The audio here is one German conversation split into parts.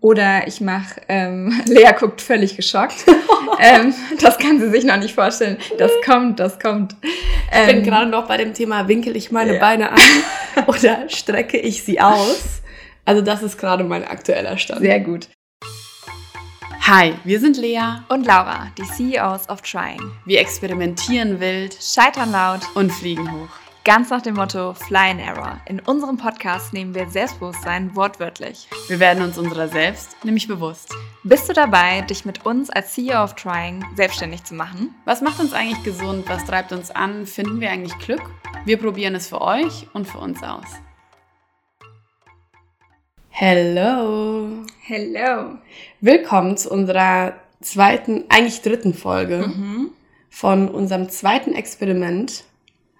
Oder ich mache, ähm, Lea guckt völlig geschockt. ähm, das kann sie sich noch nicht vorstellen. Das kommt, das kommt. Ähm, ich bin gerade noch bei dem Thema, winkel ich meine ja. Beine an oder strecke ich sie aus? Also das ist gerade mein aktueller Stand. Sehr gut. Hi, wir sind Lea und Laura, die CEOs of Trying. Wir experimentieren wild, scheitern laut und fliegen hoch. Ganz nach dem Motto Fly and Error. In unserem Podcast nehmen wir Selbstbewusstsein wortwörtlich. Wir werden uns unserer selbst nämlich bewusst. Bist du dabei, dich mit uns als CEO of Trying selbstständig zu machen? Was macht uns eigentlich gesund? Was treibt uns an? Finden wir eigentlich Glück? Wir probieren es für euch und für uns aus. Hello. Hello. Willkommen zu unserer zweiten, eigentlich dritten Folge mhm. von unserem zweiten Experiment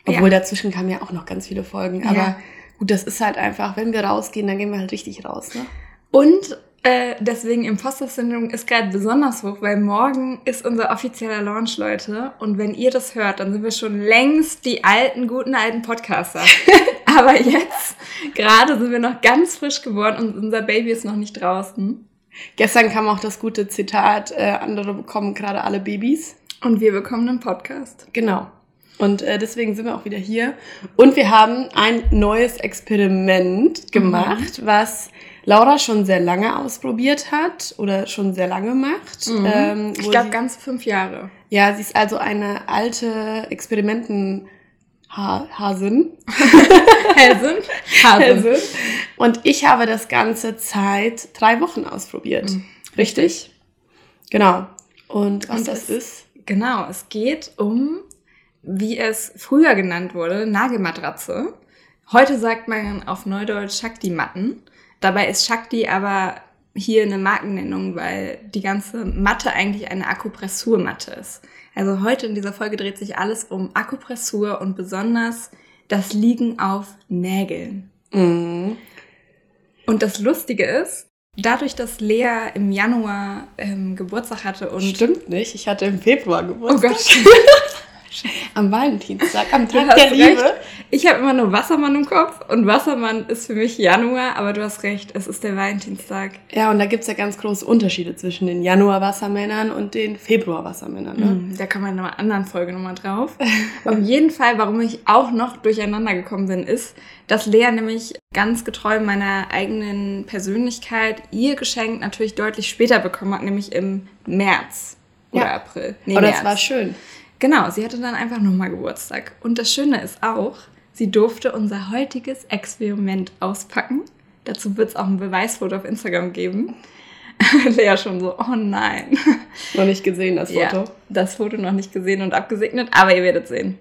obwohl ja. dazwischen kamen ja auch noch ganz viele Folgen. Aber ja. gut, das ist halt einfach, wenn wir rausgehen, dann gehen wir halt richtig raus. Ne? Und äh, deswegen Imposter-Syndrom ist gerade besonders hoch, weil morgen ist unser offizieller Launch, Leute. Und wenn ihr das hört, dann sind wir schon längst die alten, guten alten Podcaster. Aber jetzt, gerade sind wir noch ganz frisch geworden und unser Baby ist noch nicht draußen. Gestern kam auch das gute Zitat, äh, andere bekommen gerade alle Babys. Und wir bekommen einen Podcast. Genau. Und äh, deswegen sind wir auch wieder hier. Und wir haben ein neues Experiment gemacht, mhm. was Laura schon sehr lange ausprobiert hat oder schon sehr lange macht. Mhm. Ähm, ich glaube ganz fünf Jahre. Ja, sie ist also eine alte Experimenten. Hasen. Hasen. Hasen. Und ich habe das ganze Zeit drei Wochen ausprobiert. Mhm. Richtig? Genau. Und was Und das ist? Genau, es geht um wie es früher genannt wurde, Nagelmatratze. Heute sagt man auf Neudeutsch Shakti-Matten. Dabei ist Shakti aber hier eine Markennennung, weil die ganze Matte eigentlich eine Akupressurmatte ist. Also heute in dieser Folge dreht sich alles um Akupressur und besonders das Liegen auf Nägeln. Mhm. Und das Lustige ist, dadurch, dass Lea im Januar ähm, Geburtstag hatte und... Stimmt nicht, ich hatte im Februar Geburtstag. Oh Gott. Am Valentinstag, am Tag der Liebe. Recht. Ich habe immer nur Wassermann im Kopf und Wassermann ist für mich Januar, aber du hast recht, es ist der Valentinstag. Ja, und da gibt's ja ganz große Unterschiede zwischen den Januar-Wassermännern und den Februar-Wassermännern. Ne? Mm, da kommen wir in einer anderen Folge nochmal drauf. Auf jeden Fall, warum ich auch noch durcheinander gekommen bin, ist, dass Lea nämlich ganz getreu meiner eigenen Persönlichkeit ihr Geschenk natürlich deutlich später bekommen hat, nämlich im März oder ja. April. Nee, Aber März. das war schön. Genau, sie hatte dann einfach nochmal Geburtstag. Und das Schöne ist auch, sie durfte unser heutiges Experiment auspacken. Dazu wird es auch ein Beweisfoto auf Instagram geben. Lea schon so, oh nein. Noch nicht gesehen, das Foto. Ja, das Foto noch nicht gesehen und abgesegnet, aber ihr werdet sehen.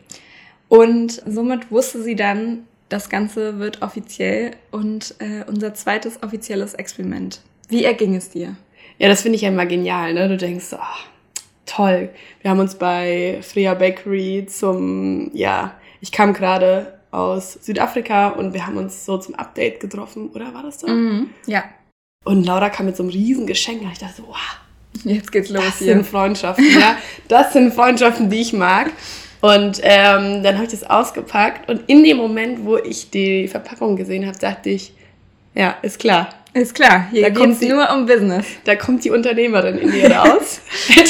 Und somit wusste sie dann, das Ganze wird offiziell und äh, unser zweites offizielles Experiment. Wie erging es dir? Ja, das finde ich ja immer genial, ne? Du denkst, oh, toll. Wir haben uns bei Freya Bakery zum, ja, ich kam gerade aus Südafrika und wir haben uns so zum Update getroffen, oder war das so? Mhm, ja. Und Laura kam mit so einem riesen Geschenk und ich dachte so, wow. Jetzt geht's los das hier. Sind Freundschaften, ja. Das sind Freundschaften, die ich mag. Und ähm, dann habe ich das ausgepackt und in dem Moment, wo ich die Verpackung gesehen habe, dachte ich, ja, ist klar. Ist klar, hier geht es nur um Business. Da kommt die Unternehmerin in dir raus.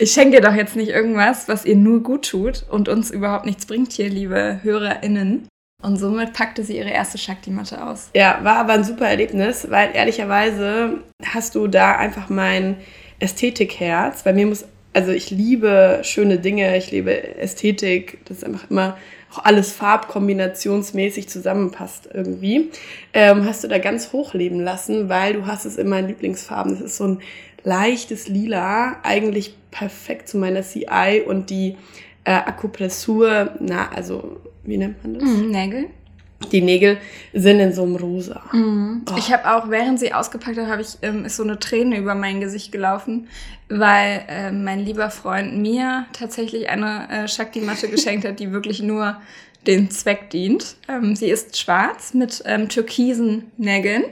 Ich schenke doch jetzt nicht irgendwas, was ihr nur gut tut und uns überhaupt nichts bringt hier, liebe HörerInnen. Und somit packte sie ihre erste Shakti-Matte aus. Ja, war aber ein super Erlebnis, weil ehrlicherweise hast du da einfach mein Ästhetikherz. Bei mir muss, also ich liebe schöne Dinge, ich liebe Ästhetik. Das ist einfach immer alles farbkombinationsmäßig zusammenpasst irgendwie. Ähm, hast du da ganz hochleben lassen, weil du hast es in meinen Lieblingsfarben. Das ist so ein leichtes Lila, eigentlich perfekt zu meiner CI und die äh, Akupressur, na, also wie nennt man das? Mm, Nägel. Die Nägel sind in so einem Rosa. Mm. Oh. Ich habe auch, während sie ausgepackt hat, habe ich ähm, ist so eine Träne über mein Gesicht gelaufen, weil äh, mein lieber Freund mir tatsächlich eine äh, Shakti-Matte geschenkt hat, die wirklich nur den Zweck dient. Ähm, sie ist schwarz mit ähm, türkisen Nägeln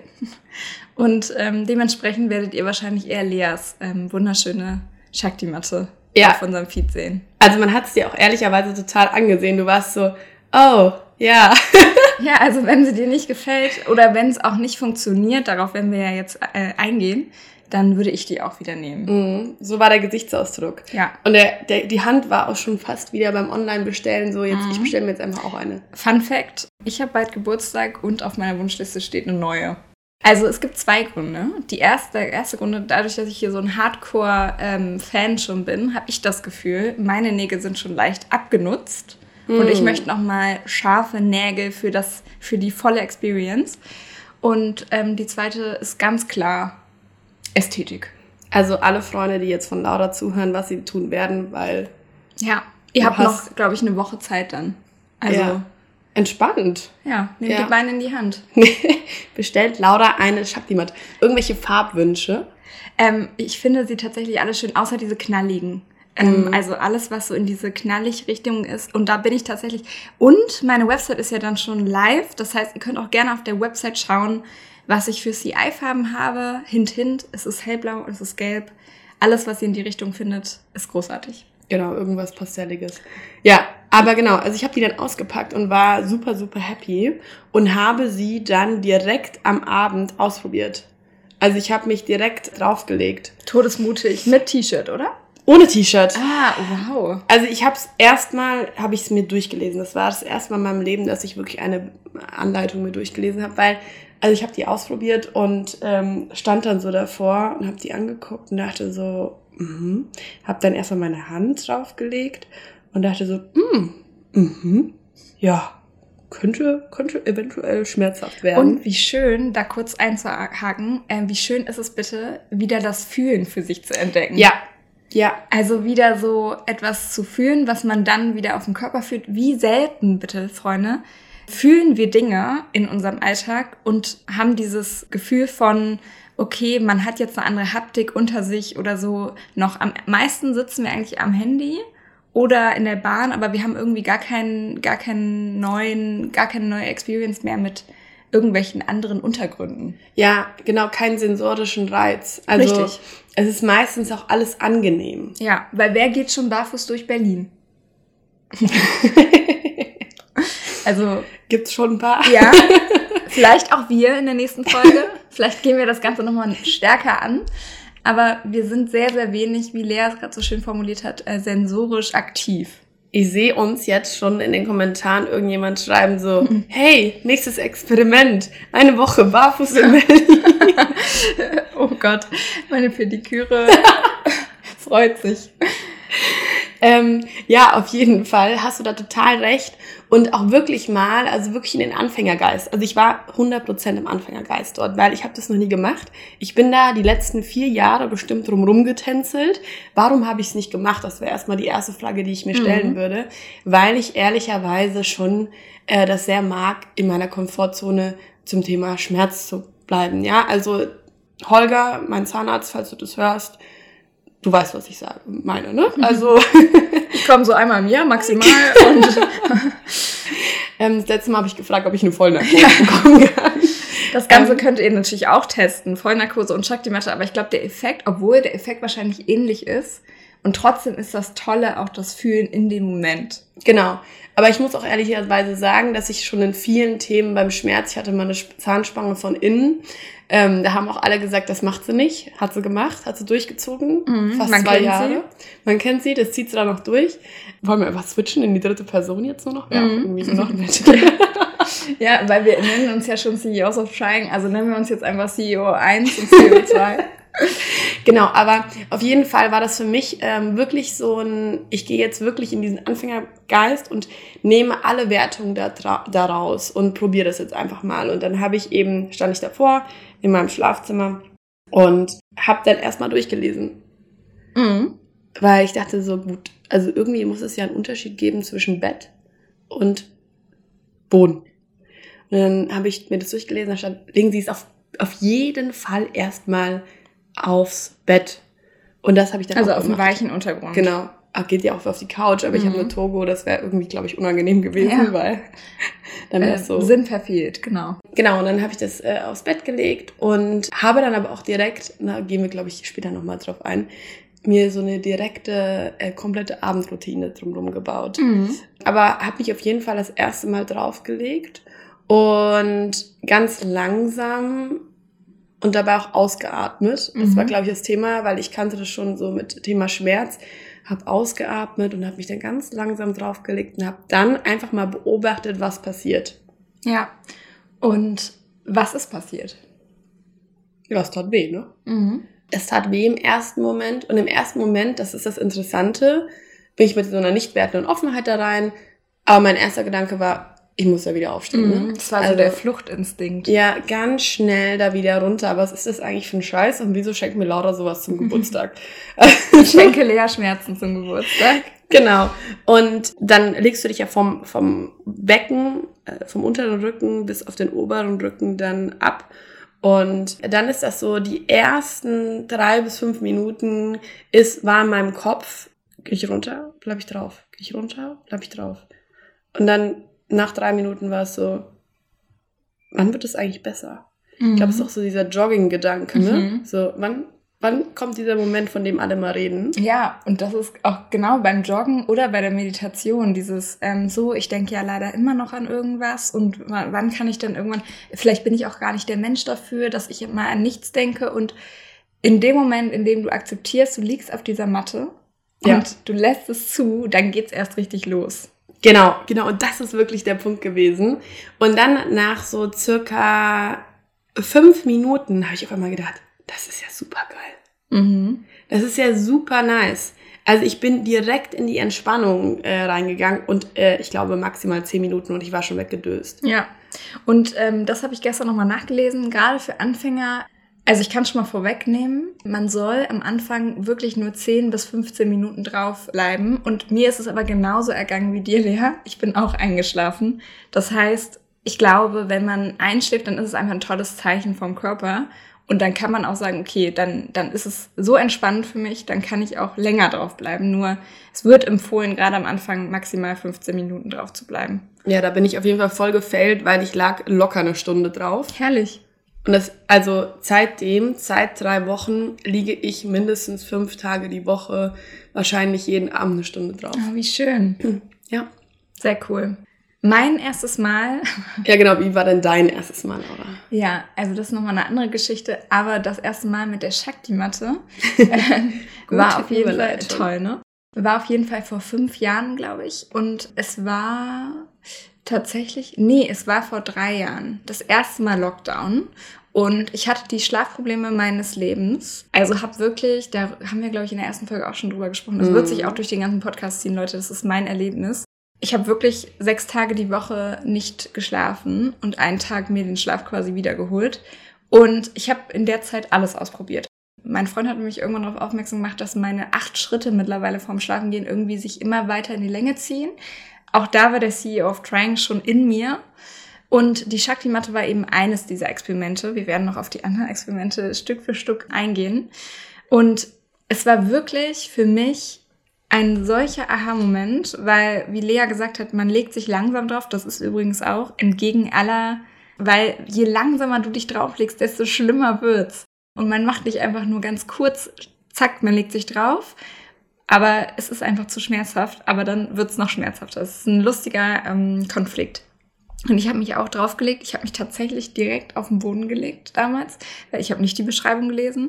und ähm, dementsprechend werdet ihr wahrscheinlich eher Leas ähm, wunderschöne Shakti-Matte ja. auf unserem Feed sehen. Also man hat es dir auch ehrlicherweise total angesehen. Du warst so, oh, ja. ja, also wenn sie dir nicht gefällt oder wenn es auch nicht funktioniert, darauf werden wir ja jetzt äh, eingehen, dann würde ich die auch wieder nehmen. Mhm, so war der Gesichtsausdruck. Ja. Und der, der, die Hand war auch schon fast wieder beim Online-Bestellen. So, jetzt, Mhm. ich bestelle mir jetzt einfach auch eine. Fun Fact: Ich habe bald Geburtstag und auf meiner Wunschliste steht eine neue. Also es gibt zwei Gründe. Die erste, der erste Grund, dadurch, dass ich hier so ein Hardcore-Fan schon bin, habe ich das Gefühl, meine Nägel sind schon leicht abgenutzt. Und ich Mm. möchte nochmal scharfe Nägel für, das, für die volle Experience. Und ähm, die zweite ist ganz klar Ästhetik. Also alle Freunde, die jetzt von Laura zuhören, was sie tun werden, weil Ja, ihr habt noch, glaube ich, eine Woche Zeit dann. Also, Ja. ja, entspannt. nehmt Ja. die Beine in die Hand. Bestellt Laura eine Shakti-Mat. Irgendwelche Farbwünsche. Ähm, ich finde sie tatsächlich alle schön, außer diese knalligen. Ähm, Mhm. Also alles, was so in diese knallig Richtung ist. Und da bin ich tatsächlich. Und meine Website ist ja dann schon live. Das heißt, ihr könnt auch gerne auf der Website schauen, was ich für CI-Farben habe. Hint, hint. Es ist hellblau, es ist gelb. Alles, was ihr in die Richtung findet, ist großartig. Genau, irgendwas Pastelliges. Ja, aber genau, also ich habe die dann ausgepackt und war super, super happy und habe sie dann direkt am Abend ausprobiert. Also ich habe mich direkt draufgelegt. Todesmutig. Mit T-Shirt, oder? Ohne T-Shirt. Ah, wow. Also ich habe es erstmal, habe ich es mir durchgelesen. Das war das erste Mal in meinem Leben, dass ich wirklich eine Anleitung mir durchgelesen habe, weil also ich habe die ausprobiert und ähm, stand dann so davor und habe die angeguckt und dachte so, mhm. habe dann erstmal meine Hand draufgelegt und dachte so, mhm, mhm, ja, könnte, könnte eventuell schmerzhaft werden. Und wie schön, da kurz einzuhaken, ähm, wie schön ist es bitte, wieder das Fühlen für sich zu entdecken. ja, ja, Also wieder so etwas zu fühlen, was man dann wieder auf dem Körper fühlt. Wie selten, bitte, Freunde, fühlen wir Dinge in unserem Alltag und haben dieses Gefühl von, okay, man hat jetzt eine andere Haptik unter sich oder so. Noch am meisten sitzen wir eigentlich am Handy oder in der Bahn, aber wir haben irgendwie gar keinen, gar keinen neuen, gar keine neue Experience mehr mit irgendwelchen anderen Untergründen. ja, genau, keinen sensorischen Reiz. Also Richtig. Es ist meistens auch alles angenehm. Ja, weil wer geht schon barfuß durch Berlin? Also Gibt's schon ein paar? Ja, vielleicht auch wir in der nächsten Folge. Vielleicht gehen wir das Ganze nochmal stärker an. Aber wir sind sehr, sehr wenig, wie Lea es gerade so schön formuliert hat, äh, sensorisch aktiv. Ich sehe uns jetzt schon in den Kommentaren irgendjemand schreiben so, hey, nächstes Experiment, eine Woche barfuß in Berlin. Oh Gott, meine Pediküre freut sich. ähm, ja, auf jeden Fall hast du da total recht. Und auch wirklich mal, also wirklich in den Anfängergeist. Also ich war 100% im Anfängergeist dort, weil ich habe das noch nie gemacht. Ich bin da die letzten vier Jahre bestimmt drumrum getänzelt. Warum habe ich es nicht gemacht? Das wäre erstmal die erste Frage, die ich mir stellen Mhm. würde. Weil ich ehrlicherweise schon äh, das sehr mag, in meiner Komfortzone zum Thema Schmerz zu bleiben. Ja, also Holger, mein Zahnarzt, falls du das hörst, du weißt, was ich sage, meine, ne? Also Ich komme so einmal im Jahr maximal und ähm, das letzte Mal habe ich gefragt, ob ich eine Vollnarkose bekommen kann. das Ganze Ähm. könnt ihr natürlich auch testen. Vollnarkose und Shakti-Matte. Aber ich glaube, der Effekt, obwohl der Effekt wahrscheinlich ähnlich ist, und trotzdem ist das Tolle auch das Fühlen in dem Moment. Genau. Aber ich muss auch ehrlicherweise sagen, dass ich schon in vielen Themen beim Schmerz, ich hatte mal eine Sp- Zahnspange von innen, ähm, da haben auch alle gesagt, das macht sie nicht. Hat sie gemacht, hat sie durchgezogen. Mhm, fast man zwei kennt Jahre. sie. Man kennt sie, das zieht sie da noch durch. Wollen wir einfach switchen in die dritte Person jetzt nur noch? Ja, Mhm. irgendwie so noch nett. Ja, weil wir nennen uns ja schon CEOs of Trying, also nennen wir uns jetzt einfach CEO 1 und CEO 2. Genau, aber auf jeden Fall war das für mich ähm, wirklich so ein, ich gehe jetzt wirklich in diesen Anfängergeist und nehme alle Wertungen da daraus und probiere das jetzt einfach mal. Und dann habe ich eben, stand ich davor in meinem Schlafzimmer und habe dann erstmal durchgelesen, Mhm. weil ich dachte so, gut, also irgendwie muss es ja einen Unterschied geben zwischen Bett und Boden. Und dann habe ich mir das durchgelesen, da stand, legen Sie es auf, auf jeden Fall erstmal aufs Bett. Und das habe ich dann Also auf gemacht. weichen Untergrund. Genau. Ach, geht ja auch auf die Couch, aber ich habe Mhm. eine Togo, das wäre irgendwie, glaube ich, unangenehm gewesen, Ja. weil dann wäre Äh, es so. Sinn verfehlt, genau. Genau, und dann habe ich das äh, aufs Bett gelegt und habe dann aber auch direkt, da gehen wir, glaube ich, später nochmal drauf ein, mir so eine direkte, äh, komplette Abendroutine drumherum gebaut. Mhm. Aber habe mich auf jeden Fall das erste Mal draufgelegt und ganz langsam und dabei auch ausgeatmet. Das Mhm. war, glaube ich, das Thema, weil ich kannte das schon so mit Thema Schmerz. Habe ausgeatmet und habe mich dann ganz langsam draufgelegt und habe dann einfach mal beobachtet, was passiert. Ja. Und was ist passiert? Ja, es tat weh, ne? Mhm. Es tat weh im ersten Moment und im ersten Moment, das ist das Interessante, bin ich mit so einer nicht wertenden Offenheit da rein. Aber mein erster Gedanke war, ich muss da wieder aufstehen. Ne? Mhm. Das war so Also- der Fluchtinstinkt. Ja, ganz schnell da wieder runter. Aber was ist das eigentlich für ein Scheiß? Und wieso schenkt mir Laura sowas zum Geburtstag? Ich schenke Lea Schmerzen zum Geburtstag. genau. Und dann legst du dich ja vom, vom Becken, äh, vom unteren Rücken bis auf den oberen Rücken dann ab. Und dann ist das so, die ersten drei bis fünf Minuten ist, war in meinem Kopf, gehe ich runter, bleib ich drauf, gehe ich runter, bleib ich drauf. Und dann nach drei Minuten war es so, wann wird es eigentlich besser? Ich glaube, es ist auch so dieser Jogging-Gedanke, ne? Mhm. So, wann, wann kommt dieser Moment, von dem alle mal reden? Ja, und das ist auch genau beim Joggen oder bei der Meditation, dieses ähm, so, ich denke ja leider immer noch an irgendwas und wa- wann kann ich dann irgendwann, vielleicht bin ich auch gar nicht der Mensch dafür, dass ich immer an nichts denke und in dem Moment, in dem du akzeptierst, du liegst auf dieser Matte Ja. und du lässt es zu, dann geht's erst richtig los. Genau, genau. Und das ist wirklich der Punkt gewesen. Und dann nach so circa fünf Minuten habe ich auf einmal gedacht, das ist ja super geil. Mhm. Das ist ja super nice. Also ich bin direkt in die Entspannung äh, reingegangen und äh, ich glaube maximal zehn Minuten und ich war schon weggedöst. Ja, und ähm, das habe ich gestern nochmal nachgelesen. Gerade für Anfänger, also ich kann schon mal vorwegnehmen, man soll am Anfang wirklich nur 10 bis 15 Minuten drauf bleiben. Und mir ist es aber genauso ergangen wie dir, Lea. Ich bin auch eingeschlafen. Das heißt, ich glaube, wenn man einschläft, dann ist es einfach ein tolles Zeichen vom Körper. Und dann kann man auch sagen, okay, dann, dann ist es so entspannend für mich, dann kann ich auch länger drauf bleiben. Nur es wird empfohlen, gerade am Anfang maximal 15 Minuten drauf zu bleiben. Ja, da bin ich auf jeden Fall voll gefällt, weil ich lag locker eine Stunde drauf. Herrlich. Und das, also seitdem, seit drei Wochen, liege ich mindestens fünf Tage die Woche, wahrscheinlich jeden Abend eine Stunde drauf. Oh, wie schön. Ja. Sehr cool. Mein erstes Mal, Ja, genau. Wie war denn dein erstes Mal, Laura? ja, also das ist nochmal eine andere Geschichte, aber das erste Mal mit der Shakti-Matte äh, war auf jeden Fall toll, ne? War auf jeden Fall vor fünf Jahren, glaube ich. Und es war tatsächlich, nee, es war vor drei Jahren. Das erste Mal Lockdown. Und ich hatte die Schlafprobleme meines Lebens. Also habe wirklich, da haben wir, glaube ich, in der ersten Folge auch schon drüber gesprochen. Das wird Mhm. sich auch durch den ganzen Podcast ziehen, Leute. Das ist mein Erlebnis. Ich habe wirklich sechs Tage die Woche nicht geschlafen und einen Tag mir den Schlaf quasi wiedergeholt. Und ich habe in der Zeit alles ausprobiert. Mein Freund hat mich irgendwann darauf aufmerksam gemacht, dass meine acht Schritte mittlerweile vorm Schlafengehen irgendwie sich immer weiter in die Länge ziehen. Auch da war der CEO of Trying schon in mir. Und die Shakti-Matte war eben eines dieser Experimente. Wir werden noch auf die anderen Experimente Stück für Stück eingehen. Und es war wirklich für mich ein solcher Aha-Moment, weil, wie Lea gesagt hat, man legt sich langsam drauf. Das ist übrigens auch entgegen aller, weil je langsamer du dich drauflegst, desto schlimmer wird's. Und man macht nicht einfach nur ganz kurz, zack, man legt sich drauf. Aber es ist einfach zu schmerzhaft, aber dann wird's noch schmerzhafter. Es ist ein lustiger ähm, Konflikt. Und ich habe mich auch draufgelegt. Ich habe mich tatsächlich direkt auf den Boden gelegt damals, weil ich habe nicht die Beschreibung gelesen.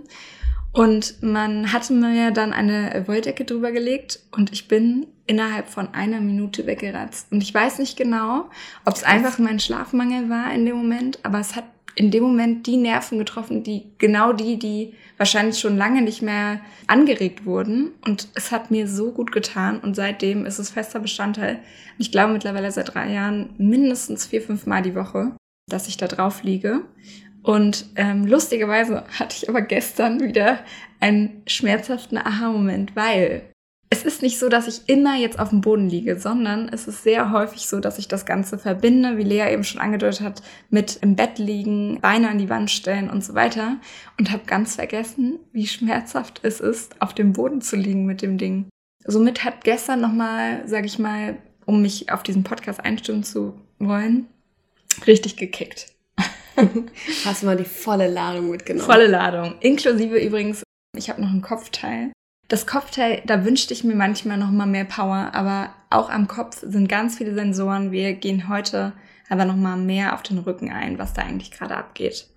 Und man hatte mir dann eine Wolldecke drüber gelegt und ich bin innerhalb von einer Minute weggeratzt. Und ich weiß nicht genau, ob es einfach mein Schlafmangel war in dem Moment, aber es hat in dem Moment die Nerven getroffen, die genau die, die wahrscheinlich schon lange nicht mehr angeregt wurden. Und es hat mir so gut getan und seitdem ist es fester Bestandteil. Ich glaube mittlerweile seit drei Jahren mindestens vier, fünf Mal die Woche, dass ich da drauf liege. Und ähm, lustigerweise hatte ich aber gestern wieder einen schmerzhaften Aha-Moment, weil es ist nicht so, dass ich immer jetzt auf dem Boden liege, sondern es ist sehr häufig so, dass ich das Ganze verbinde, wie Lea eben schon angedeutet hat, mit im Bett liegen, Beine an die Wand stellen und so weiter. Und habe ganz vergessen, wie schmerzhaft es ist, auf dem Boden zu liegen mit dem Ding. Somit hat gestern nochmal, sage ich mal, um mich auf diesen Podcast einstimmen zu wollen, richtig gekickt. Hast du mal die volle Ladung mitgenommen? Volle Ladung. Inklusive übrigens, ich habe noch ein Kopfteil. Das Kopfteil, da wünschte ich mir manchmal noch mal mehr Power, aber auch am Kopf sind ganz viele Sensoren. Wir gehen heute aber nochmal mehr auf den Rücken ein, was da eigentlich gerade abgeht.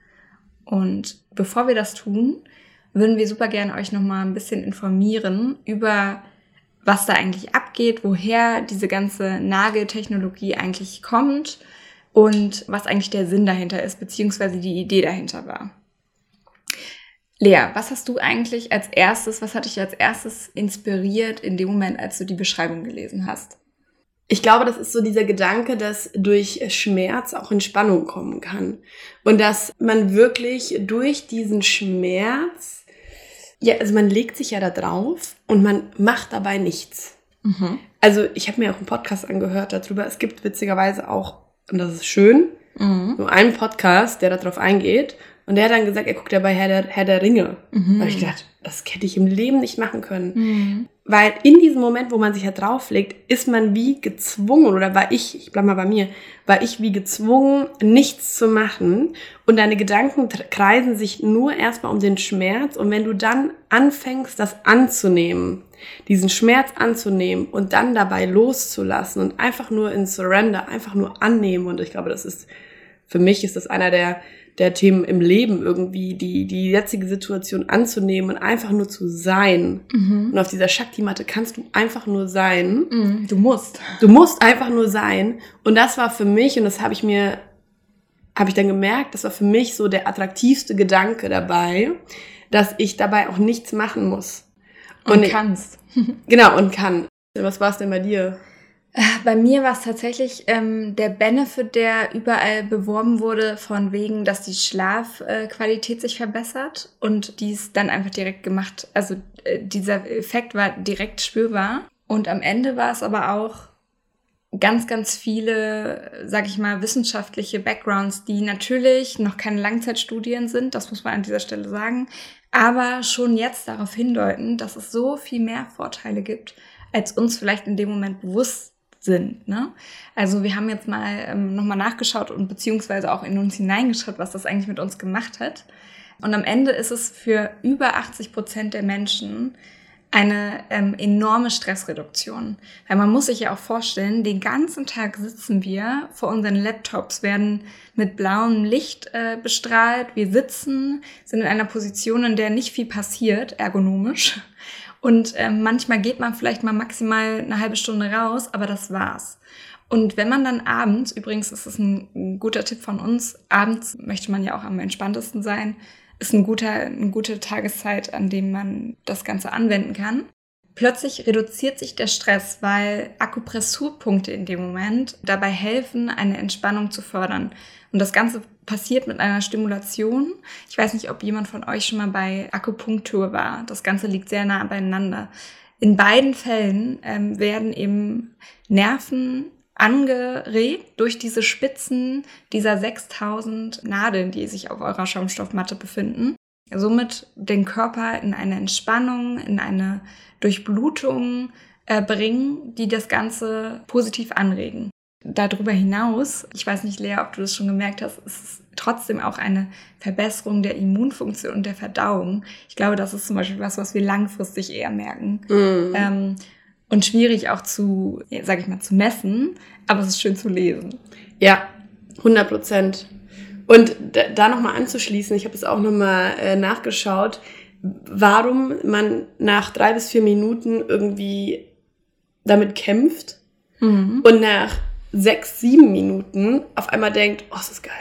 Und bevor wir das tun, würden wir super gerne euch nochmal ein bisschen informieren über was da eigentlich abgeht, woher diese ganze Nageltechnologie eigentlich kommt und was eigentlich der Sinn dahinter ist, beziehungsweise die Idee dahinter war. Lea, was hast du eigentlich als erstes, was hat dich als erstes inspiriert in dem Moment, als du die Beschreibung gelesen hast? Ich glaube, das ist so dieser Gedanke, dass durch Schmerz auch Entspannung kommen kann. Und dass man wirklich durch diesen Schmerz, ja, also man legt sich ja da drauf und man macht dabei nichts. Mhm. Also ich habe mir auch einen Podcast angehört darüber. Es gibt witzigerweise auch, und das ist schön, mhm. nur einen Podcast, der darauf eingeht. Und der hat dann gesagt, er guckt ja bei Herr der, Herr der Ringe. Mhm. Da habe ich gedacht, das hätte ich im Leben nicht machen können. Mhm. Weil in diesem Moment, wo man sich ja drauflegt, ist man wie gezwungen, oder war ich, ich bleib mal bei mir, war ich wie gezwungen, nichts zu machen. Und deine Gedanken kreisen sich nur erstmal um den Schmerz. Und wenn du dann anfängst, das anzunehmen, diesen Schmerz anzunehmen und dann dabei loszulassen und einfach nur in Surrender, einfach nur annehmen. Und ich glaube, das ist, für mich ist das einer der der Themen im Leben irgendwie, die, die jetzige Situation anzunehmen und einfach nur zu sein. Mhm. Und auf dieser Shakti-Matte kannst du einfach nur sein. Mhm. Du musst. Du musst einfach nur sein. Und das war für mich, und das habe ich mir, habe ich dann gemerkt, das war für mich so der attraktivste Gedanke dabei, dass ich dabei auch nichts machen muss. Und, und kannst. genau, und kann. Was war es denn bei dir? Bei mir war es tatsächlich ähm, der Benefit, der überall beworben wurde, von wegen, dass die Schlafqualität äh, sich verbessert und dies dann einfach direkt gemacht. Also äh, dieser Effekt war direkt spürbar. Und am Ende war es aber auch ganz, ganz viele, sag ich mal, wissenschaftliche Backgrounds, die natürlich noch keine Langzeitstudien sind, das muss man an dieser Stelle sagen, aber schon jetzt darauf hindeuten, dass es so viel mehr Vorteile gibt, als uns vielleicht in dem Moment bewusst sind. Ne? Also wir haben jetzt mal ähm, nochmal nachgeschaut und beziehungsweise auch in uns hineingeschaut, was das eigentlich mit uns gemacht hat. Und am Ende ist es für über 80 Prozent der Menschen eine ähm, enorme Stressreduktion. Weil man muss sich ja auch vorstellen, den ganzen Tag sitzen wir vor unseren Laptops, werden mit blauem Licht äh, bestrahlt, wir sitzen, sind in einer Position, in der nicht viel passiert, ergonomisch. Und ähm, manchmal geht man vielleicht mal maximal eine halbe Stunde raus, aber das war's. Und wenn man dann abends, übrigens ist es ein guter Tipp von uns, abends möchte man ja auch am entspanntesten sein, ist ein guter, eine gute Tageszeit, an dem man das Ganze anwenden kann. Plötzlich reduziert sich der Stress, weil Akupressurpunkte in dem Moment dabei helfen, eine Entspannung zu fördern. Und das Ganze passiert mit einer Stimulation. Ich weiß nicht, ob jemand von euch schon mal bei Akupunktur war. Das Ganze liegt sehr nah beieinander. In beiden Fällen ähm, werden eben Nerven angeregt durch diese Spitzen dieser 6000 Nadeln, die sich auf eurer Schaumstoffmatte befinden. Somit den Körper in eine Entspannung, in eine Durchblutung äh, bringen, die das Ganze positiv anregen darüber hinaus, ich weiß nicht, Lea, ob du das schon gemerkt hast, ist es trotzdem auch eine Verbesserung der Immunfunktion und der Verdauung. Ich glaube, das ist zum Beispiel was, was wir langfristig eher merken. Mm. Ähm, und schwierig auch zu, sag ich mal, zu messen, aber es ist schön zu lesen. Ja, 100 Prozent. Und da, nochmal anzuschließen, ich habe es auch nochmal äh, nachgeschaut, warum man nach drei bis vier Minuten irgendwie damit kämpft mhm. und nach sechs, sieben Minuten auf einmal denkt, oh, das ist geil.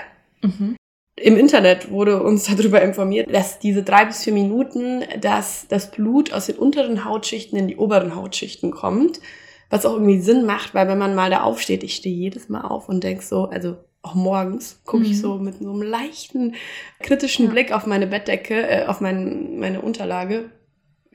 Mhm. Im Internet wurde uns darüber informiert, dass diese drei bis vier Minuten, dass das Blut aus den unteren Hautschichten in die oberen Hautschichten kommt, was auch irgendwie Sinn macht, weil wenn man mal da aufsteht, ich stehe jedes Mal auf und denk so, also auch morgens gucke ich mhm. so mit so einem leichten kritischen ja. Blick auf meine Bettdecke, äh, auf mein, meine Unterlage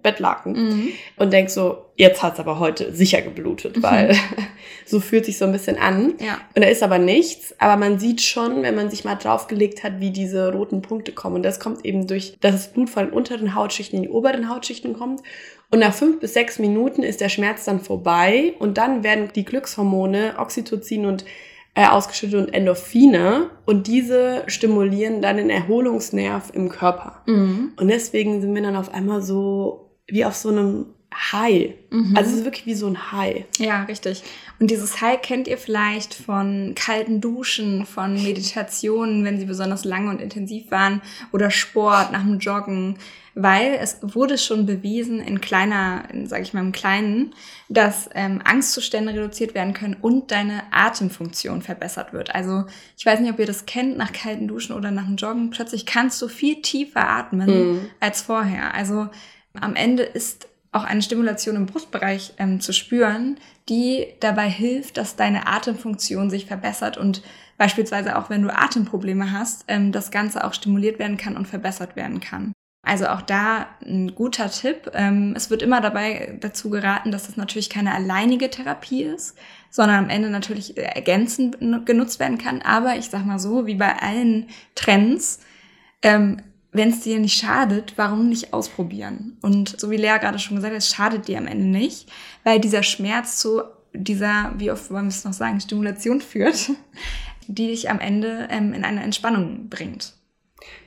Bettlaken mhm. und denk so, jetzt hat's aber heute sicher geblutet, mhm. weil so fühlt sich so ein bisschen an. Ja. Und da ist aber nichts, aber man sieht schon, wenn man sich mal draufgelegt hat, wie diese roten Punkte kommen. Und das kommt eben durch, dass das Blut von den unteren Hautschichten in die oberen Hautschichten kommt. Und nach fünf bis sechs Minuten ist der Schmerz dann vorbei und dann werden die Glückshormone Oxytocin und äh, ausgeschüttet und Endorphine und diese stimulieren dann den Erholungsnerv im Körper. Mhm. Und deswegen sind wir dann auf einmal so wie auf so einem High. Mhm. Also es ist wirklich wie so ein High. Ja, richtig. Und dieses High kennt ihr vielleicht von kalten Duschen, von Meditationen, wenn sie besonders lange und intensiv waren, oder Sport nach dem Joggen, weil es wurde schon bewiesen in kleiner, sage ich mal im Kleinen, dass ähm, Angstzustände reduziert werden können und deine Atemfunktion verbessert wird. Also ich weiß nicht, ob ihr das kennt, nach kalten Duschen oder nach dem Joggen, plötzlich kannst du viel tiefer atmen mhm. als vorher. Also am Ende ist auch eine Stimulation im Brustbereich ähm, zu spüren, die dabei hilft, dass deine Atemfunktion sich verbessert und beispielsweise auch wenn du Atemprobleme hast, ähm, das Ganze auch stimuliert werden kann und verbessert werden kann. Also auch da ein guter Tipp. Ähm, es wird immer dabei dazu geraten, dass das natürlich keine alleinige Therapie ist, sondern am Ende natürlich ergänzend genutzt werden kann. Aber ich sag mal so, wie bei allen Trends, ähm, wenn es dir nicht schadet, warum nicht ausprobieren? Und so wie Lea gerade schon gesagt hat, es schadet dir am Ende nicht, weil dieser Schmerz zu dieser, wie oft wollen wir es noch sagen, Stimulation führt, die dich am Ende ähm, in eine Entspannung bringt.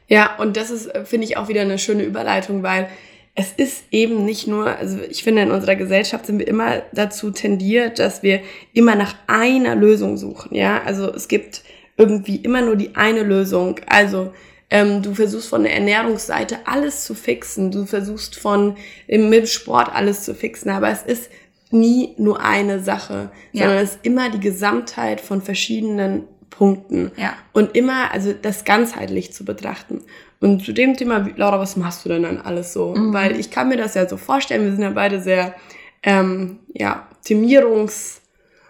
Ja, und das ist, äh, finde ich, auch wieder eine schöne Überleitung, weil es ist eben nicht nur, also ich finde, in unserer Gesellschaft sind wir immer dazu tendiert, dass wir immer nach einer Lösung suchen, ja. Also es gibt irgendwie immer nur die eine Lösung. Also ähm, du versuchst von der Ernährungsseite alles zu fixen. Du versuchst von im, Sport alles zu fixen. Aber es ist nie nur eine Sache, ja. sondern es ist immer die Gesamtheit von verschiedenen Punkten. Ja. Und immer, also das ganzheitlich zu betrachten. Und zu dem Thema, Laura, was machst du denn dann alles so? Mhm. Weil ich kann mir das ja so vorstellen, wir sind ja beide sehr, ähm, ja, Optimierungs-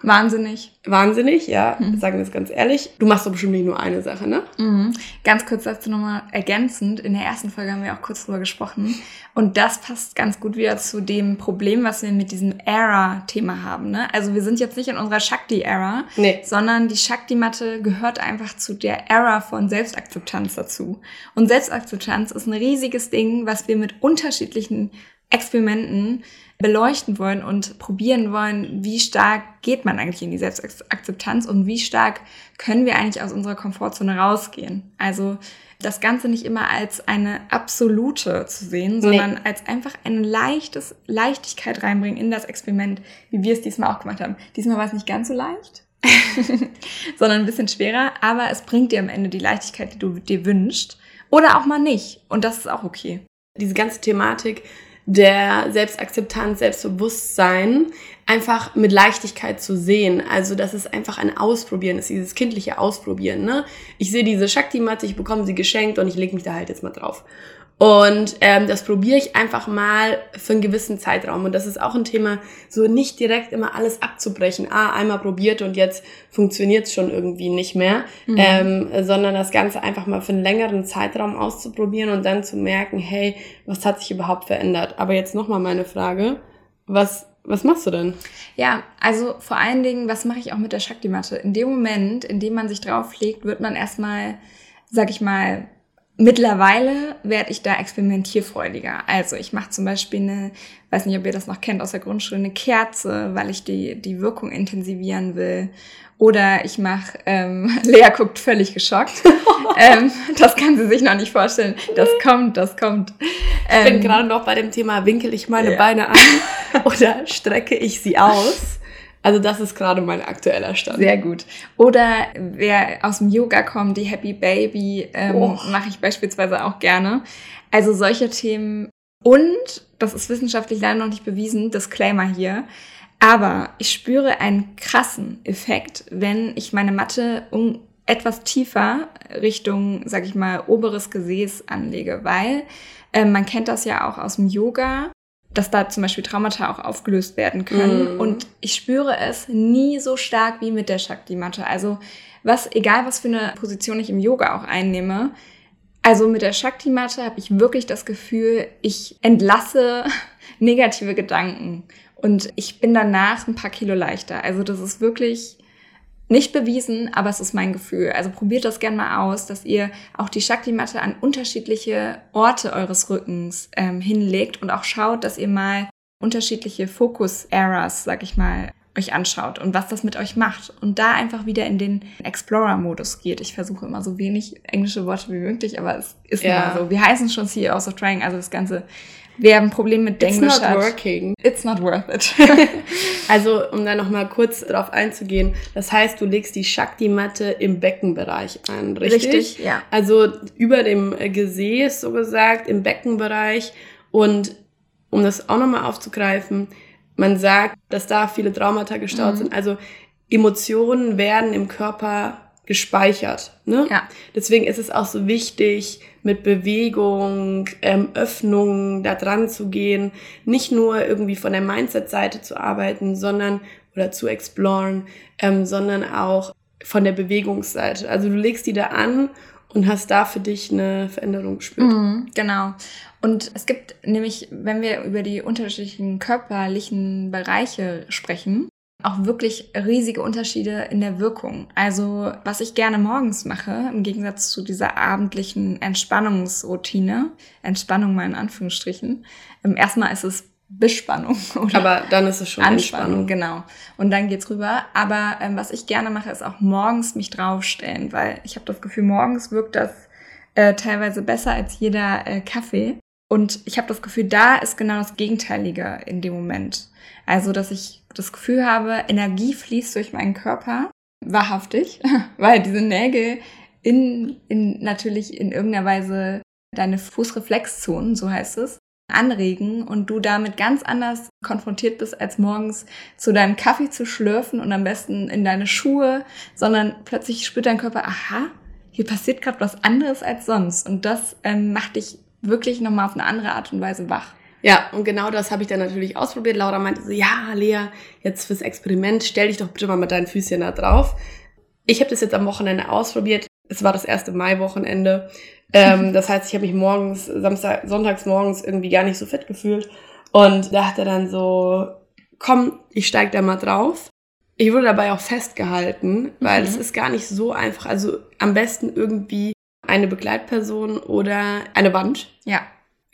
Wahnsinnig. Wahnsinnig, ja, mhm. sagen wir es ganz ehrlich. Du machst doch bestimmt nicht nur eine Sache, ne? Mhm. Ganz kurz dazu nochmal ergänzend. In der ersten Folge haben wir auch kurz drüber gesprochen. Und das passt ganz gut wieder zu dem Problem, was wir mit diesem Era-Thema haben. Ne? Also wir sind jetzt nicht in unserer Shakti-Era, nee. sondern die Shakti-Matte gehört einfach zu der Era von Selbstakzeptanz dazu. Und Selbstakzeptanz ist ein riesiges Ding, was wir mit unterschiedlichen Experimenten beleuchten wollen und probieren wollen, wie stark geht man eigentlich in die Selbstakzeptanz und wie stark können wir eigentlich aus unserer Komfortzone rausgehen. Also das Ganze nicht immer als eine absolute zu sehen, sondern nee. als einfach eine leichtes Leichtigkeit reinbringen in das Experiment, wie wir es diesmal auch gemacht haben. Diesmal war es nicht ganz so leicht, sondern ein bisschen schwerer, aber es bringt dir am Ende die Leichtigkeit, die du dir wünschst. Oder auch mal nicht. Und das ist auch okay. Diese ganze Thematik der Selbstakzeptanz, Selbstbewusstsein einfach mit Leichtigkeit zu sehen. Also, dass es einfach ein Ausprobieren ist, dieses kindliche Ausprobieren. Ne? Ich sehe diese Shakti-Matte, ich bekomme sie geschenkt und ich lege mich da halt jetzt mal drauf. Und ähm, das probiere ich einfach mal für einen gewissen Zeitraum. Und das ist auch ein Thema, so nicht direkt immer alles abzubrechen. Ah, einmal probiert und jetzt funktioniert es schon irgendwie nicht mehr. Mhm. Ähm, sondern das Ganze einfach mal für einen längeren Zeitraum auszuprobieren und dann zu merken, hey, was hat sich überhaupt verändert? Aber jetzt nochmal meine Frage. Was, was machst du denn? Ja, also vor allen Dingen, was mache ich auch mit der Shakti-Matte? In dem Moment, in dem man sich drauflegt, wird man erstmal, sag ich mal, Mittlerweile werde ich da experimentierfreudiger. Also ich mache zum Beispiel eine, weiß nicht, ob ihr das noch kennt aus der Grundschule, eine Kerze, weil ich die, die Wirkung intensivieren will. Oder ich mache, ähm, Lea guckt völlig geschockt. ähm, das kann sie sich noch nicht vorstellen. Das kommt, das kommt. Ähm, ich bin ähm, gerade noch bei dem Thema, winkel ich meine ja. Beine an oder strecke ich sie aus? Also das ist gerade mein aktueller Stand. Sehr gut. Oder wer aus dem Yoga kommt, die Happy Baby, ähm, oh. mache ich beispielsweise auch gerne. Also solche Themen. Und, das ist wissenschaftlich leider noch nicht bewiesen, Disclaimer hier, aber ich spüre einen krassen Effekt, wenn ich meine Matte um etwas tiefer Richtung, sag ich mal, oberes Gesäß anlege, weil äh, man kennt das ja auch aus dem Yoga dass da zum Beispiel Traumata auch aufgelöst werden können. Mm. Und ich spüre es nie so stark wie mit der Shakti-Matte. Also was, egal was für eine Position ich im Yoga auch einnehme, also mit der Shakti-Matte habe ich wirklich das Gefühl, ich entlasse negative Gedanken und ich bin danach ein paar Kilo leichter. Also das ist wirklich nicht bewiesen, aber es ist mein Gefühl. Also probiert das gerne mal aus, dass ihr auch die Shakti-Matte an unterschiedliche Orte eures Rückens ähm, hinlegt und auch schaut, dass ihr mal unterschiedliche Focus-Errors, sag ich mal, euch anschaut und was das mit euch macht und da einfach wieder in den Explorer-Modus geht. Ich versuche immer so wenig englische Worte wie möglich, aber es ist ja. immer so. Wir heißen schon CEOs of Trying, also das ganze Wer ein Problem mit Englisch It's not working. It's not worth it. also, um da nochmal kurz drauf einzugehen. Das heißt, du legst die Shakti-Matte im Beckenbereich an, richtig? Richtig, ja. Also über dem Gesäß, so gesagt, im Beckenbereich. Und um das auch nochmal aufzugreifen, man sagt, dass da viele Traumata gestaut mhm. sind. Also Emotionen werden im Körper gespeichert. Ne? Ja. Deswegen ist es auch so wichtig, mit Bewegung, ähm, Öffnung da dran zu gehen, nicht nur irgendwie von der Mindset-Seite zu arbeiten, sondern oder zu exploren, ähm, sondern auch von der Bewegungsseite. Also du legst die da an und hast da für dich eine Veränderung gespürt. Mhm, genau. Und es gibt nämlich, wenn wir über die unterschiedlichen körperlichen Bereiche sprechen, auch wirklich riesige Unterschiede in der Wirkung. Also was ich gerne morgens mache, im Gegensatz zu dieser abendlichen Entspannungsroutine, Entspannung mal in Anführungsstrichen, ähm, erstmal ist es Bespannung. Oder Aber dann ist es schon Anspannung. Entspannung. Genau. Und dann geht's rüber. Aber ähm, was ich gerne mache, ist auch morgens mich draufstellen, weil ich habe das Gefühl, morgens wirkt das äh, teilweise besser als jeder äh, Kaffee. Und ich habe das Gefühl, da ist genau das Gegenteilige in dem Moment. Also, dass ich das Gefühl habe, Energie fließt durch meinen Körper, wahrhaftig, weil diese Nägel in, in natürlich in irgendeiner Weise deine Fußreflexzonen, so heißt es, anregen und du damit ganz anders konfrontiert bist, als morgens zu deinem Kaffee zu schlürfen und am besten in deine Schuhe, sondern plötzlich spürt dein Körper, aha, hier passiert gerade was anderes als sonst und das ähm, macht dich wirklich nochmal auf eine andere Art und Weise wach. Ja, und genau das habe ich dann natürlich ausprobiert. Laura meinte so, ja, Lea, jetzt fürs Experiment, stell dich doch bitte mal mit deinen Füßchen da drauf. Ich habe das jetzt am Wochenende ausprobiert. Es war das erste Mai-Wochenende. Ähm, das heißt, ich habe mich morgens, Samstag, sonntags morgens irgendwie gar nicht so fit gefühlt und dachte dann so, komm, ich steig da mal drauf. Ich wurde dabei auch festgehalten, weil mhm. es ist gar nicht so einfach. Also am besten irgendwie eine Begleitperson oder eine Wand. Ja.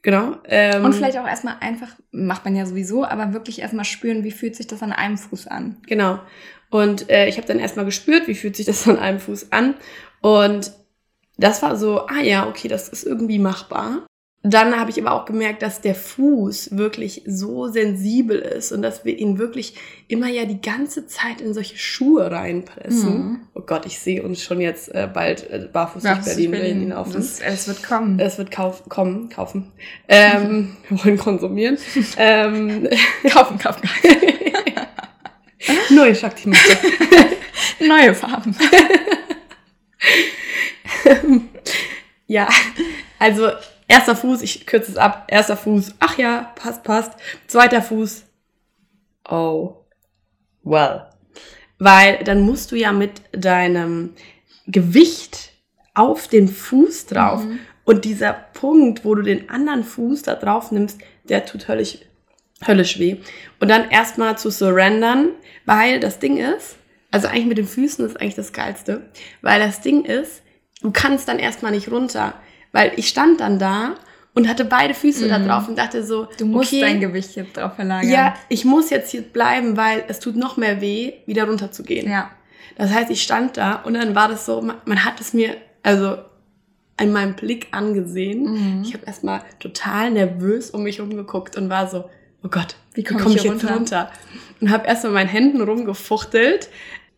Genau. Ähm, und vielleicht auch erstmal einfach, macht man ja sowieso, aber wirklich erstmal spüren, wie fühlt sich das an einem Fuß an. Genau. Und äh, ich habe dann erstmal gespürt, wie fühlt sich das an einem Fuß an. Und das war so, ah ja, okay, das ist irgendwie machbar. Dann habe ich aber auch gemerkt, dass der Fuß wirklich so sensibel ist und dass wir ihn wirklich immer ja die ganze Zeit in solche Schuhe reinpressen. Mhm. Oh Gott, ich sehe uns schon jetzt äh, bald äh, barfuß durch Berlin, Berlin laufen. Das, es wird kommen. Es wird kauf, kommen, kaufen. Ähm, wir wollen konsumieren. ähm, kaufen, kaufen, kaufen. Neue shakti Neue Farben. ja, also Erster Fuß, ich kürze es ab. Erster Fuß, ach ja, passt, passt. Zweiter Fuß, oh, well. Weil dann musst du ja mit deinem Gewicht auf den Fuß drauf. Mhm. Und dieser Punkt, wo du den anderen Fuß da drauf nimmst, der tut höllisch, höllisch weh. Und dann erstmal zu surrendern, weil das Ding ist, also eigentlich mit den Füßen ist eigentlich das Geilste, weil das Ding ist, du kannst dann erstmal nicht runter. Weil ich stand dann da und hatte beide Füße mhm. da drauf und dachte so, du musst okay, dein Gewicht jetzt drauf verlagern. Ja, ich muss jetzt hier bleiben, weil es tut noch mehr weh, wieder runter zu gehen. Ja. Das heißt, ich stand da und dann war das so, man, man hat es mir also in meinem Blick angesehen. Mhm. Ich habe erstmal total nervös um mich rumgeguckt und war so, oh Gott, wie komme komm ich, ich jetzt runter? runter? Und habe erstmal meinen Händen rumgefuchtelt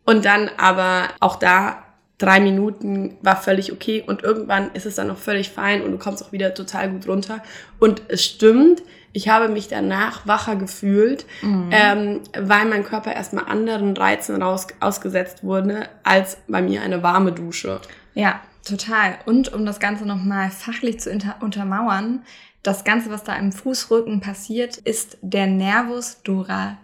und dann aber auch da drei Minuten war völlig okay und irgendwann ist es dann auch völlig fein und du kommst auch wieder total gut runter. Und es stimmt, ich habe mich danach wacher gefühlt, mhm. ähm, weil mein Körper erstmal anderen Reizen raus, ausgesetzt wurde, als bei mir eine warme Dusche. Ja, total. Und um das Ganze nochmal fachlich zu untermauern, das Ganze, was da im Fußrücken passiert, ist der Nervus dura,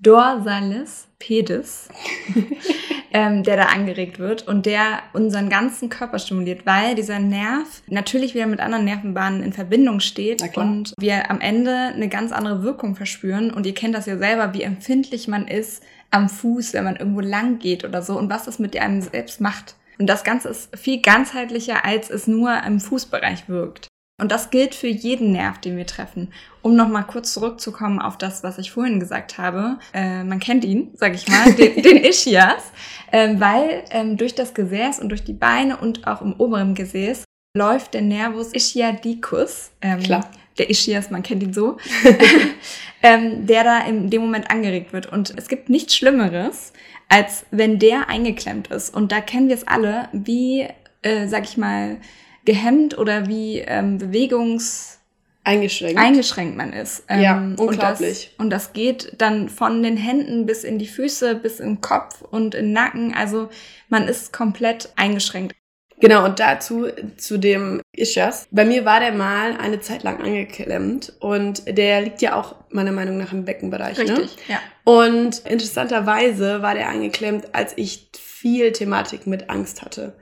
dorsalis pedis. ähm, der da angeregt wird und der unseren ganzen Körper stimuliert, weil dieser Nerv natürlich wieder mit anderen Nervenbahnen in Verbindung steht und wir am Ende eine ganz andere Wirkung verspüren. Und ihr kennt das ja selber, wie empfindlich man ist am Fuß, wenn man irgendwo lang geht oder so und was das mit einem selbst macht. Und das Ganze ist viel ganzheitlicher, als es nur im Fußbereich wirkt. Und das gilt für jeden Nerv, den wir treffen. Um nochmal kurz zurückzukommen auf das, was ich vorhin gesagt habe. Äh, man kennt ihn, sag ich mal, den, den Ischias, äh, weil ähm, durch das Gesäß und durch die Beine und auch im oberen Gesäß läuft der Nervus ischiadicus. Ähm, Klar. Der Ischias, man kennt ihn so. ähm, der da in dem Moment angeregt wird. Und es gibt nichts Schlimmeres, als wenn der eingeklemmt ist. Und da kennen wir es alle, wie, äh, sag ich mal, gehemmt oder wie ähm, bewegungs eingeschränkt. eingeschränkt man ist. Ähm, ja, unglaublich. Und das, und das geht dann von den Händen bis in die Füße, bis in den Kopf und in den Nacken. Also man ist komplett eingeschränkt. Genau, und dazu, zu dem Ischias. Bei mir war der mal eine Zeit lang angeklemmt und der liegt ja auch meiner Meinung nach im Beckenbereich. Ne? Richtig, ne? ja. Und interessanterweise war der eingeklemmt, als ich viel Thematik mit Angst hatte.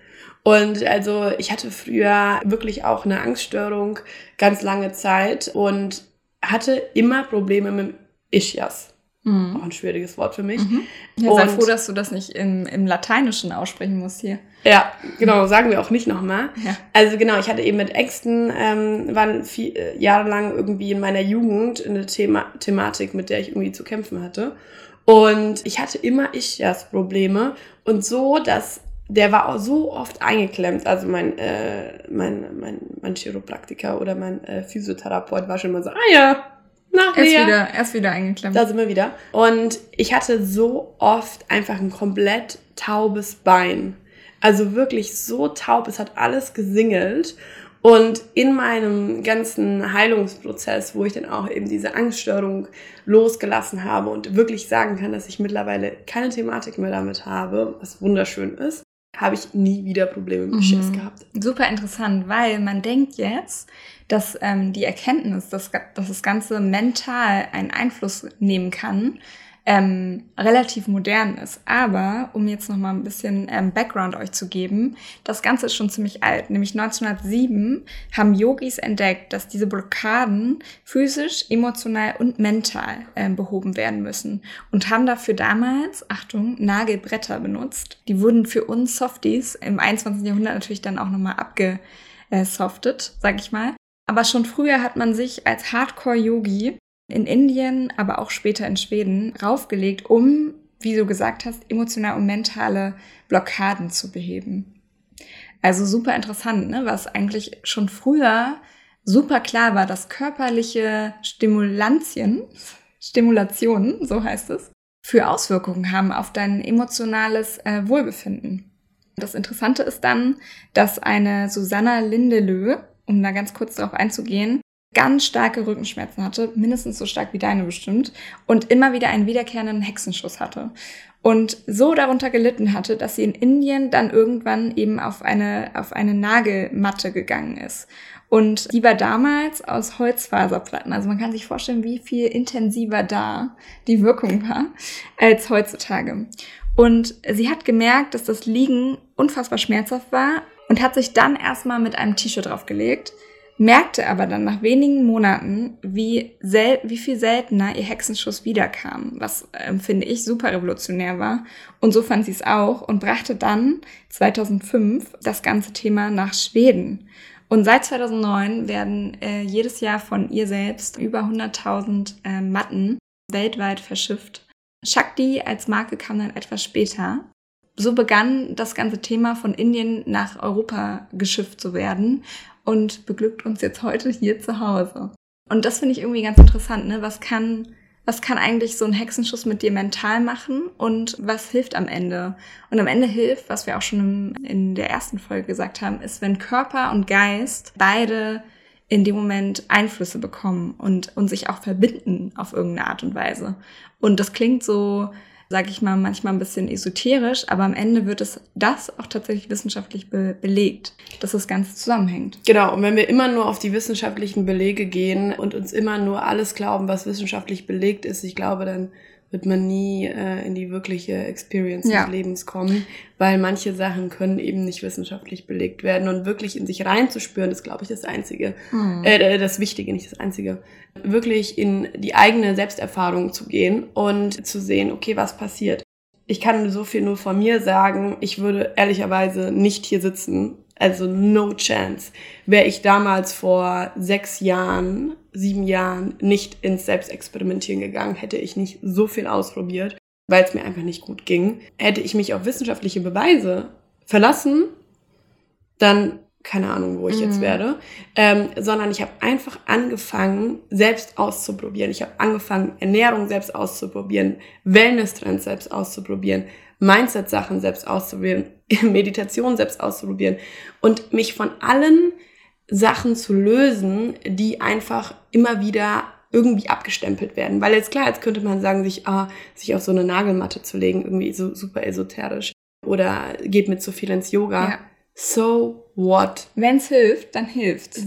Und also ich hatte früher wirklich auch eine Angststörung ganz lange Zeit und hatte immer Probleme mit Ischias. Mhm. Auch ein schwieriges Wort für mich. Mhm. Ja, sei froh, dass du das nicht im, im Lateinischen aussprechen musst hier. Ja, genau, sagen wir auch nicht nochmal. Ja. Also genau, ich hatte eben mit Ängsten, ähm, waren vier, äh, Jahre lang irgendwie in meiner Jugend eine Thema Thematik, mit der ich irgendwie zu kämpfen hatte. Und ich hatte immer Ischias-Probleme und so, dass der war auch so oft eingeklemmt. Also mein, äh, mein, mein, mein Chiropraktiker oder mein äh, Physiotherapeut war schon mal so, ah ja, na, erst wieder, erst wieder eingeklemmt. Da sind wir wieder. Und ich hatte so oft einfach ein komplett taubes Bein. Also wirklich so taub, es hat alles gesingelt. Und in meinem ganzen Heilungsprozess, wo ich dann auch eben diese Angststörung losgelassen habe und wirklich sagen kann, dass ich mittlerweile keine Thematik mehr damit habe, was wunderschön ist, habe ich nie wieder Probleme mit Schiss mhm. gehabt. Super interessant, weil man denkt jetzt, dass ähm, die Erkenntnis, dass, dass das Ganze mental einen Einfluss nehmen kann, ähm, relativ modern ist. Aber um jetzt noch mal ein bisschen ähm, Background euch zu geben, das Ganze ist schon ziemlich alt. Nämlich 1907 haben Yogis entdeckt, dass diese Blockaden physisch, emotional und mental ähm, behoben werden müssen und haben dafür damals, Achtung, Nagelbretter benutzt. Die wurden für uns Softies im 21. Jahrhundert natürlich dann auch noch mal abgesoftet, sag ich mal. Aber schon früher hat man sich als Hardcore-Yogi in Indien, aber auch später in Schweden raufgelegt, um, wie du gesagt hast, emotional und mentale Blockaden zu beheben. Also super interessant, ne? was eigentlich schon früher super klar war, dass körperliche Stimulantien, Stimulationen, so heißt es, für Auswirkungen haben auf dein emotionales äh, Wohlbefinden. Das Interessante ist dann, dass eine Susanna Lindelö, um da ganz kurz darauf einzugehen, ganz starke Rückenschmerzen hatte, mindestens so stark wie deine bestimmt, und immer wieder einen wiederkehrenden Hexenschuss hatte. Und so darunter gelitten hatte, dass sie in Indien dann irgendwann eben auf eine, auf eine Nagelmatte gegangen ist. Und die war damals aus Holzfaserplatten. Also man kann sich vorstellen, wie viel intensiver da die Wirkung war als heutzutage. Und sie hat gemerkt, dass das Liegen unfassbar schmerzhaft war und hat sich dann erstmal mit einem T-Shirt draufgelegt, merkte aber dann nach wenigen Monaten, wie, sel wie viel seltener ihr Hexenschuss wiederkam, was äh, finde ich super revolutionär war. Und so fand sie es auch und brachte dann 2005 das ganze Thema nach Schweden. Und seit 2009 werden äh, jedes Jahr von ihr selbst über 100.000 äh, Matten weltweit verschifft. Shakti als Marke kam dann etwas später. So begann das ganze Thema von Indien nach Europa geschifft zu werden und beglückt uns jetzt heute hier zu Hause. Und das finde ich irgendwie ganz interessant, ne? Was kann, was kann eigentlich so ein Hexenschuss mit dir mental machen und was hilft am Ende? Und am Ende hilft, was wir auch schon in der ersten Folge gesagt haben, ist, wenn Körper und Geist beide in dem Moment Einflüsse bekommen und, und sich auch verbinden auf irgendeine Art und Weise. Und das klingt so sage ich mal, manchmal ein bisschen esoterisch, aber am Ende wird es das auch tatsächlich wissenschaftlich be belegt, dass das Ganze zusammenhängt. Genau, und wenn wir immer nur auf die wissenschaftlichen Belege gehen und uns immer nur alles glauben, was wissenschaftlich belegt ist, ich glaube, dann wird man nie äh, in die wirkliche Experience ja. des Lebens kommen, weil manche Sachen können eben nicht wissenschaftlich belegt werden und wirklich in sich reinzuspüren, ist, glaube ich, das Einzige, mhm. äh, das Wichtige, nicht das Einzige, wirklich in die eigene Selbsterfahrung zu gehen und zu sehen, okay, was passiert. Ich kann so viel nur von mir sagen, ich würde ehrlicherweise nicht hier sitzen, Also no chance. Wäre ich damals vor sechs Jahren, sieben Jahren nicht ins Selbstexperimentieren gegangen, hätte ich nicht so viel ausprobiert, weil es mir einfach nicht gut ging. Hätte ich mich auf wissenschaftliche Beweise verlassen, dann keine Ahnung, wo ich mhm. jetzt werde, ähm, sondern ich habe einfach angefangen, selbst auszuprobieren. Ich habe angefangen, Ernährung selbst auszuprobieren, Wellness-Trends selbst auszuprobieren, Mindset-Sachen selbst auszuprobieren, Meditation selbst auszuprobieren und mich von allen Sachen zu lösen, die einfach immer wieder irgendwie abgestempelt werden. Weil jetzt klar, jetzt könnte man sagen, sich, ah, sich auf so eine Nagelmatte zu legen, irgendwie so super esoterisch. Oder geht mit zu viel ins Yoga. Ja. So what? Wenn's hilft, dann hilft's.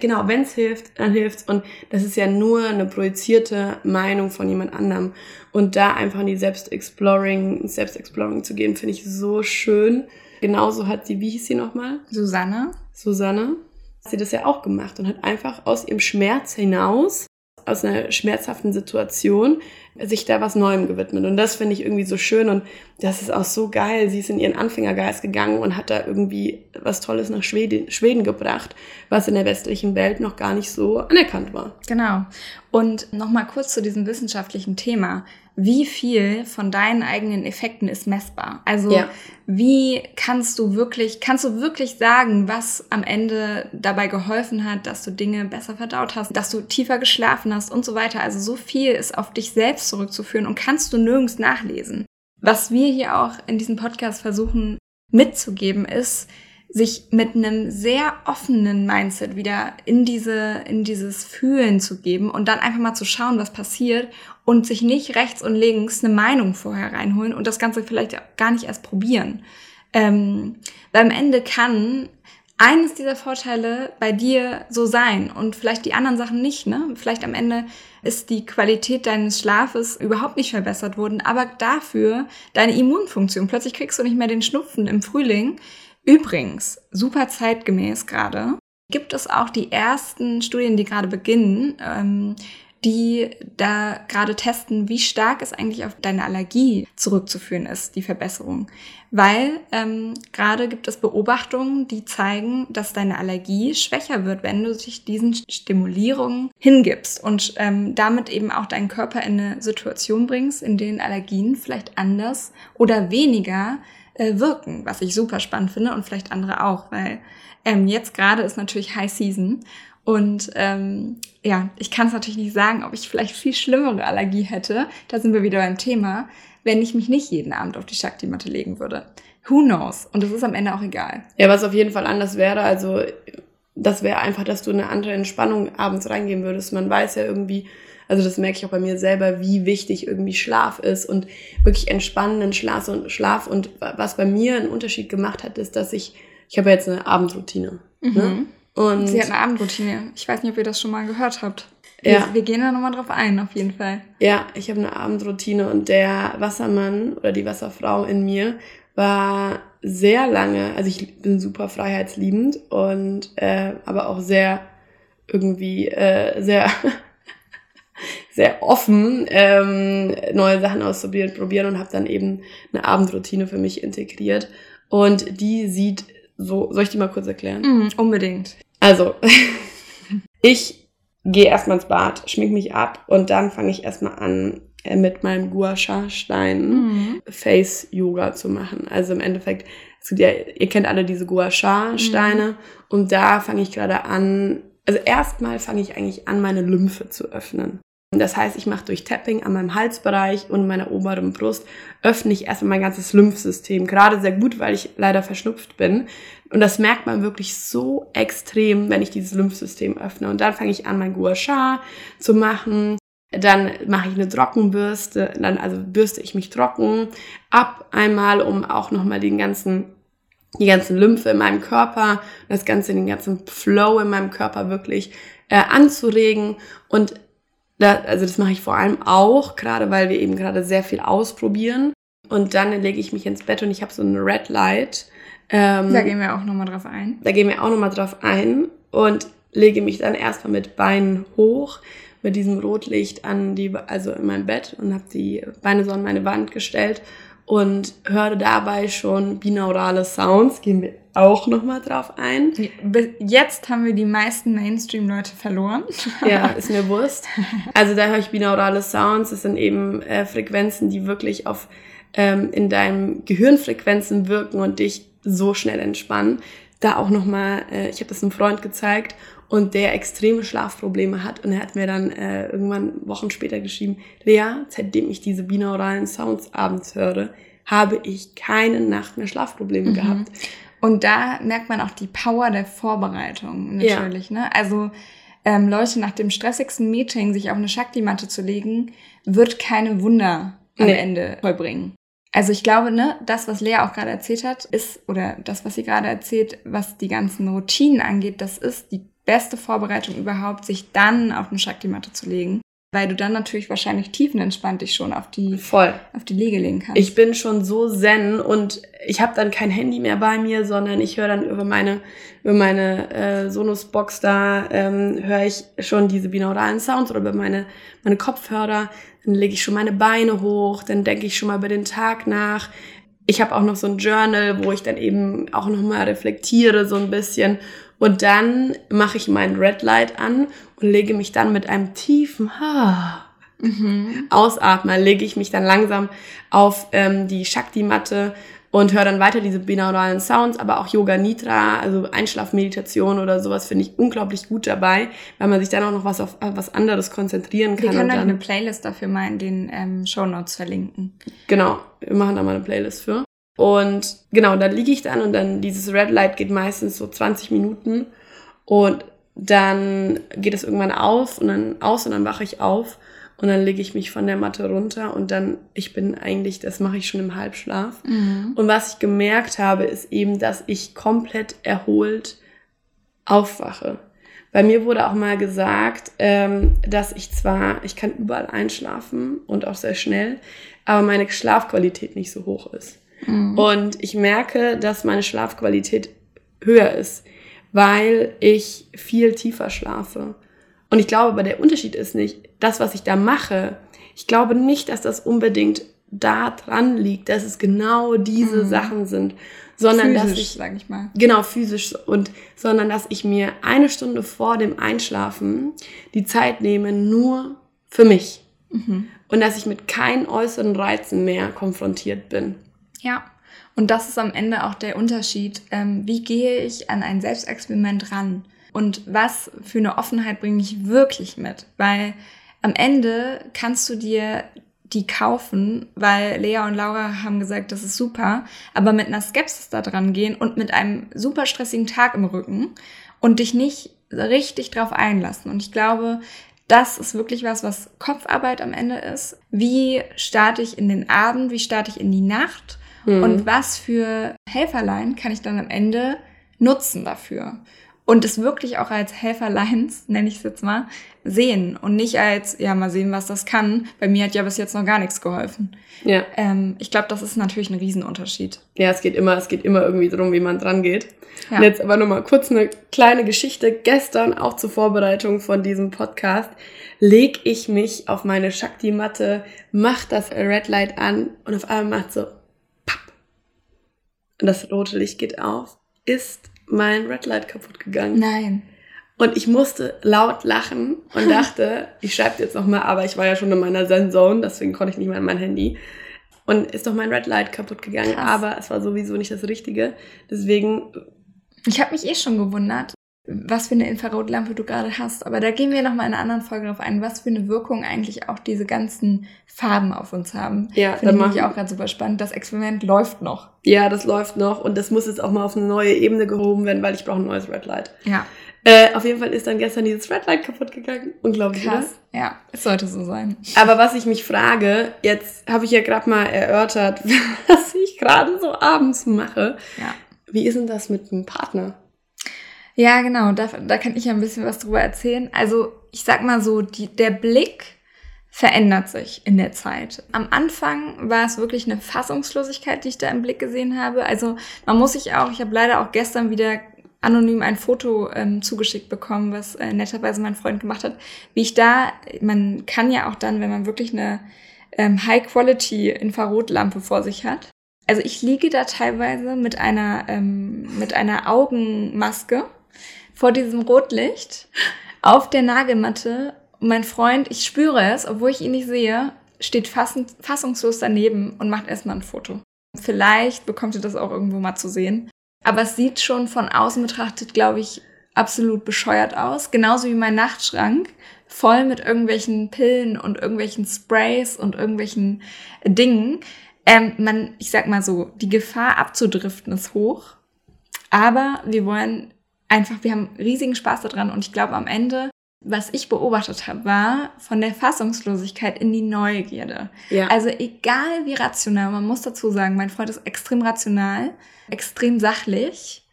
Genau, wenn's hilft, dann hilft's. Und das ist ja nur eine projizierte Meinung von jemand anderem. Und da einfach in die Selbstexploring, Selbstexploring zu gehen, finde ich so schön. Genauso hat sie, wie hieß sie nochmal? Susanne. Susanne. Hat sie das ja auch gemacht und hat einfach aus ihrem Schmerz hinaus aus einer schmerzhaften Situation sich da was Neuem gewidmet. Und das finde ich irgendwie so schön und das ist auch so geil. Sie ist in ihren Anfängergeist gegangen und hat da irgendwie was Tolles nach Schweden, Schweden gebracht, was in der westlichen Welt noch gar nicht so anerkannt war. Genau. Und nochmal kurz zu diesem wissenschaftlichen Thema wie viel von deinen eigenen Effekten ist messbar? Also ja. wie kannst du wirklich, kannst du wirklich sagen, was am Ende dabei geholfen hat, dass du Dinge besser verdaut hast, dass du tiefer geschlafen hast und so weiter? Also so viel ist auf dich selbst zurückzuführen und kannst du nirgends nachlesen. Was wir hier auch in diesem Podcast versuchen mitzugeben ist, sich mit einem sehr offenen Mindset wieder in diese, in dieses Fühlen zu geben und dann einfach mal zu schauen, was passiert und sich nicht rechts und links eine Meinung vorher reinholen und das Ganze vielleicht gar nicht erst probieren. Ähm, weil am Ende kann eines dieser Vorteile bei dir so sein und vielleicht die anderen Sachen nicht, ne? Vielleicht am Ende ist die Qualität deines Schlafes überhaupt nicht verbessert worden, aber dafür deine Immunfunktion. Plötzlich kriegst du nicht mehr den Schnupfen im Frühling, Übrigens, super zeitgemäß gerade, gibt es auch die ersten Studien, die gerade beginnen, ähm, die da gerade testen, wie stark es eigentlich auf deine Allergie zurückzuführen ist, die Verbesserung. Weil ähm, gerade gibt es Beobachtungen, die zeigen, dass deine Allergie schwächer wird, wenn du dich diesen Stimulierungen hingibst und ähm, damit eben auch deinen Körper in eine Situation bringst, in denen Allergien vielleicht anders oder weniger äh, wirken, was ich super spannend finde und vielleicht andere auch, weil ähm, jetzt gerade ist natürlich High Season und ähm, ja, ich kann es natürlich nicht sagen, ob ich vielleicht viel schlimmere Allergie hätte. Da sind wir wieder beim Thema, wenn ich mich nicht jeden Abend auf die Shakti-Matte legen würde. Who knows? Und das ist am Ende auch egal. Ja, was auf jeden Fall anders wäre, also das wäre einfach, dass du eine andere Entspannung abends reingehen würdest. Man weiß ja irgendwie, also das merke ich auch bei mir selber, wie wichtig irgendwie Schlaf ist und wirklich entspannenden Schlaf und Schlaf. Und was bei mir einen Unterschied gemacht hat, ist, dass ich, ich habe jetzt eine Abendroutine. Ne? Mhm. Ne? Und Sie hat eine Abendroutine. Ich weiß nicht, ob ihr das schon mal gehört habt. Wir, ja. wir gehen da nochmal drauf ein, auf jeden Fall. Ja, ich habe eine Abendroutine und der Wassermann oder die Wasserfrau in mir war sehr lange, also ich bin super freiheitsliebend und äh, aber auch sehr irgendwie äh, sehr sehr offen, ähm, neue Sachen auszuprobieren probieren und habe dann eben eine Abendroutine für mich integriert. Und die sieht so, soll ich die mal kurz erklären? Mm, unbedingt. Also, ich gehe erstmal ins Bad, schmink mich ab und dann fange ich erstmal an, äh, mit meinem Gua Sha Stein mhm. Face Yoga zu machen. Also im Endeffekt, ja, ihr kennt alle diese Gua Sha Steine mhm. und da fange ich gerade an, also erstmal fange ich eigentlich an, meine Lymphe zu öffnen. Das heißt, ich mache durch Tapping an meinem Halsbereich und meiner oberen Brust, öffne ich erstmal mein ganzes Lymphsystem. Gerade sehr gut, weil ich leider verschnupft bin. Und das merkt man wirklich so extrem, wenn ich dieses Lymphsystem öffne. Und dann fange ich an, mein Gua Sha zu machen. Dann mache ich eine Trockenbürste, dann also bürste ich mich trocken ab einmal, um auch nochmal den ganzen die ganzen Lymphe in meinem Körper, das Ganze, den ganzen Flow in meinem Körper wirklich äh, anzuregen. Und da, also das mache ich vor allem auch, gerade weil wir eben gerade sehr viel ausprobieren. Und dann lege ich mich ins Bett und ich habe so ein Red Light. Ähm, da gehen wir auch nochmal drauf ein. Da gehen wir auch nochmal drauf ein und lege mich dann erstmal mit Beinen hoch, mit diesem Rotlicht an die, also in meinem Bett und habe die Beine so an meine Wand gestellt und höre dabei schon binaurale Sounds. Gehen wir auch nochmal drauf ein. Jetzt haben wir die meisten Mainstream-Leute verloren. Ja, ist mir Wurst. Also da höre ich binaurale Sounds. Das sind eben äh, Frequenzen, die wirklich auf ähm, in deinem Gehirnfrequenzen wirken und dich so schnell entspannen. Da auch nochmal, äh, ich habe das einem Freund gezeigt und der extreme Schlafprobleme hat und er hat mir dann äh, irgendwann Wochen später geschrieben, Lea, seitdem ich diese binauralen Sounds abends höre, habe ich keine Nacht mehr Schlafprobleme mhm. gehabt. Und da merkt man auch die Power der Vorbereitung natürlich. Ja. Ne? Also ähm, Leute nach dem stressigsten Meeting sich auf eine Shakti-Matte zu legen, wird keine Wunder am nee. Ende vollbringen. Also ich glaube, ne, das, was Lea auch gerade erzählt hat, ist, oder das, was sie gerade erzählt, was die ganzen Routinen angeht, das ist die beste Vorbereitung überhaupt, sich dann auf eine Shakti-Matte zu legen weil du dann natürlich wahrscheinlich tiefenentspannt dich schon auf die, Voll. auf die Liege legen kannst. Ich bin schon so zen und ich habe dann kein Handy mehr bei mir, sondern ich höre dann über meine, über meine äh, Sonos-Box da, ähm, höre ich schon diese binauralen Sounds oder über meine, meine Kopfhörer. Dann lege ich schon meine Beine hoch, dann denke ich schon mal über den Tag nach. Ich habe auch noch so ein Journal, wo ich dann eben auch nochmal reflektiere so ein bisschen und dann mache ich meinen Red Light an und lege mich dann mit einem tiefen ha mhm. Ausatmen, lege ich mich dann langsam auf ähm, die Shakti-Matte und höre dann weiter diese binauralen Sounds, aber auch Yoga Nidra, also Einschlafmeditation oder sowas finde ich unglaublich gut dabei, weil man sich dann auch noch was auf was anderes konzentrieren kann. Wir können dann eine Playlist dafür mal in den ähm, Show Notes verlinken. Genau, wir machen da mal eine Playlist für. Und genau, da liege ich dann und dann dieses Red Light geht meistens so 20 Minuten und dann geht es irgendwann auf und dann aus und dann wache ich auf und dann lege ich mich von der Matte runter und dann, ich bin eigentlich, das mache ich schon im Halbschlaf. Mhm. Und was ich gemerkt habe, ist eben, dass ich komplett erholt aufwache. Bei mir wurde auch mal gesagt, ähm, dass ich zwar, ich kann überall einschlafen und auch sehr schnell, aber meine Schlafqualität nicht so hoch ist. Mhm. Und ich merke, dass meine Schlafqualität höher ist, weil ich viel tiefer schlafe. Und ich glaube, aber der Unterschied ist nicht, das, was ich da mache, ich glaube nicht, dass das unbedingt da dran liegt, dass es genau diese mhm. Sachen sind, sondern physisch, dass ich, sag ich mal. Genau, physisch und, sondern dass ich mir eine Stunde vor dem Einschlafen die Zeit nehme nur für mich. Mhm. Und dass ich mit keinen äußeren Reizen mehr konfrontiert bin. Ja. Und das ist am Ende auch der Unterschied. Ähm, wie gehe ich an ein Selbstexperiment ran? Und was für eine Offenheit bringe ich wirklich mit? Weil am Ende kannst du dir die kaufen, weil Lea und Laura haben gesagt, das ist super, aber mit einer Skepsis da dran gehen und mit einem super stressigen Tag im Rücken und dich nicht richtig drauf einlassen. Und ich glaube, das ist wirklich was, was Kopfarbeit am Ende ist. Wie starte ich in den Abend? Wie starte ich in die Nacht? Mhm. Und was für Helferlein kann ich dann am Ende nutzen dafür? Und es wirklich auch als Helferleins, nenne ich es jetzt mal, sehen und nicht als, ja, mal sehen, was das kann. Bei mir hat ja bis jetzt noch gar nichts geholfen. Ja. Ähm, ich glaube, das ist natürlich ein Riesenunterschied. Ja, es geht immer, es geht immer irgendwie darum, wie man dran geht. Ja. Und jetzt aber nur mal kurz eine kleine Geschichte. Gestern, auch zur Vorbereitung von diesem Podcast, leg ich mich auf meine Shakti-Matte, mach das Red Light an und auf einmal macht so das rote Licht geht auf, ist mein Red Light kaputt gegangen. Nein. Und ich musste laut lachen und dachte, ich schreibe jetzt nochmal, aber ich war ja schon in meiner Zen-Zone, deswegen konnte ich nicht mehr an mein Handy. Und ist doch mein Red Light kaputt gegangen, Krass. aber es war sowieso nicht das Richtige. Deswegen. Ich habe mich eh schon gewundert, was für eine Infrarotlampe du gerade hast. Aber da gehen wir nochmal in einer anderen Folge drauf ein, was für eine Wirkung eigentlich auch diese ganzen Farben auf uns haben. Ja, finde ich auch gerade super spannend. Das Experiment läuft noch. Ja, das läuft noch und das muss jetzt auch mal auf eine neue Ebene gehoben werden, weil ich brauche ein neues Red Light. Ja. Äh, auf jeden Fall ist dann gestern dieses Red Light kaputt gegangen. Unglaublich, Krass. Oder? Ja, es sollte so sein. Aber was ich mich frage, jetzt habe ich ja gerade mal erörtert, was ich gerade so abends mache. Ja. Wie ist denn das mit einem Partner? Ja, genau, da, da kann ich ja ein bisschen was drüber erzählen. Also ich sag mal so, die, der Blick verändert sich in der Zeit. Am Anfang war es wirklich eine Fassungslosigkeit, die ich da im Blick gesehen habe. Also man muss sich auch, ich habe leider auch gestern wieder anonym ein Foto ähm, zugeschickt bekommen, was äh, netterweise mein Freund gemacht hat, wie ich da, man kann ja auch dann, wenn man wirklich eine ähm, High-Quality-Infrarotlampe vor sich hat. Also ich liege da teilweise mit einer, ähm, mit einer Augenmaske vor diesem Rotlicht auf der Nagelmatte. Und mein Freund, ich spüre es, obwohl ich ihn nicht sehe, steht fassungslos daneben und macht erstmal ein Foto. Vielleicht bekommt ihr das auch irgendwo mal zu sehen. Aber es sieht schon von außen betrachtet, glaube ich, absolut bescheuert aus. Genauso wie mein Nachtschrank, voll mit irgendwelchen Pillen und irgendwelchen Sprays und irgendwelchen Dingen. Ähm, man, ich sag mal so, die Gefahr abzudriften ist hoch. Aber wir wollen einfach, wir haben riesigen Spaß daran und ich glaube am Ende was ich beobachtet habe, war von der Fassungslosigkeit in die Neugierde. Ja. Also egal wie rational, man muss dazu sagen, mein Freund ist extrem rational, extrem sachlich.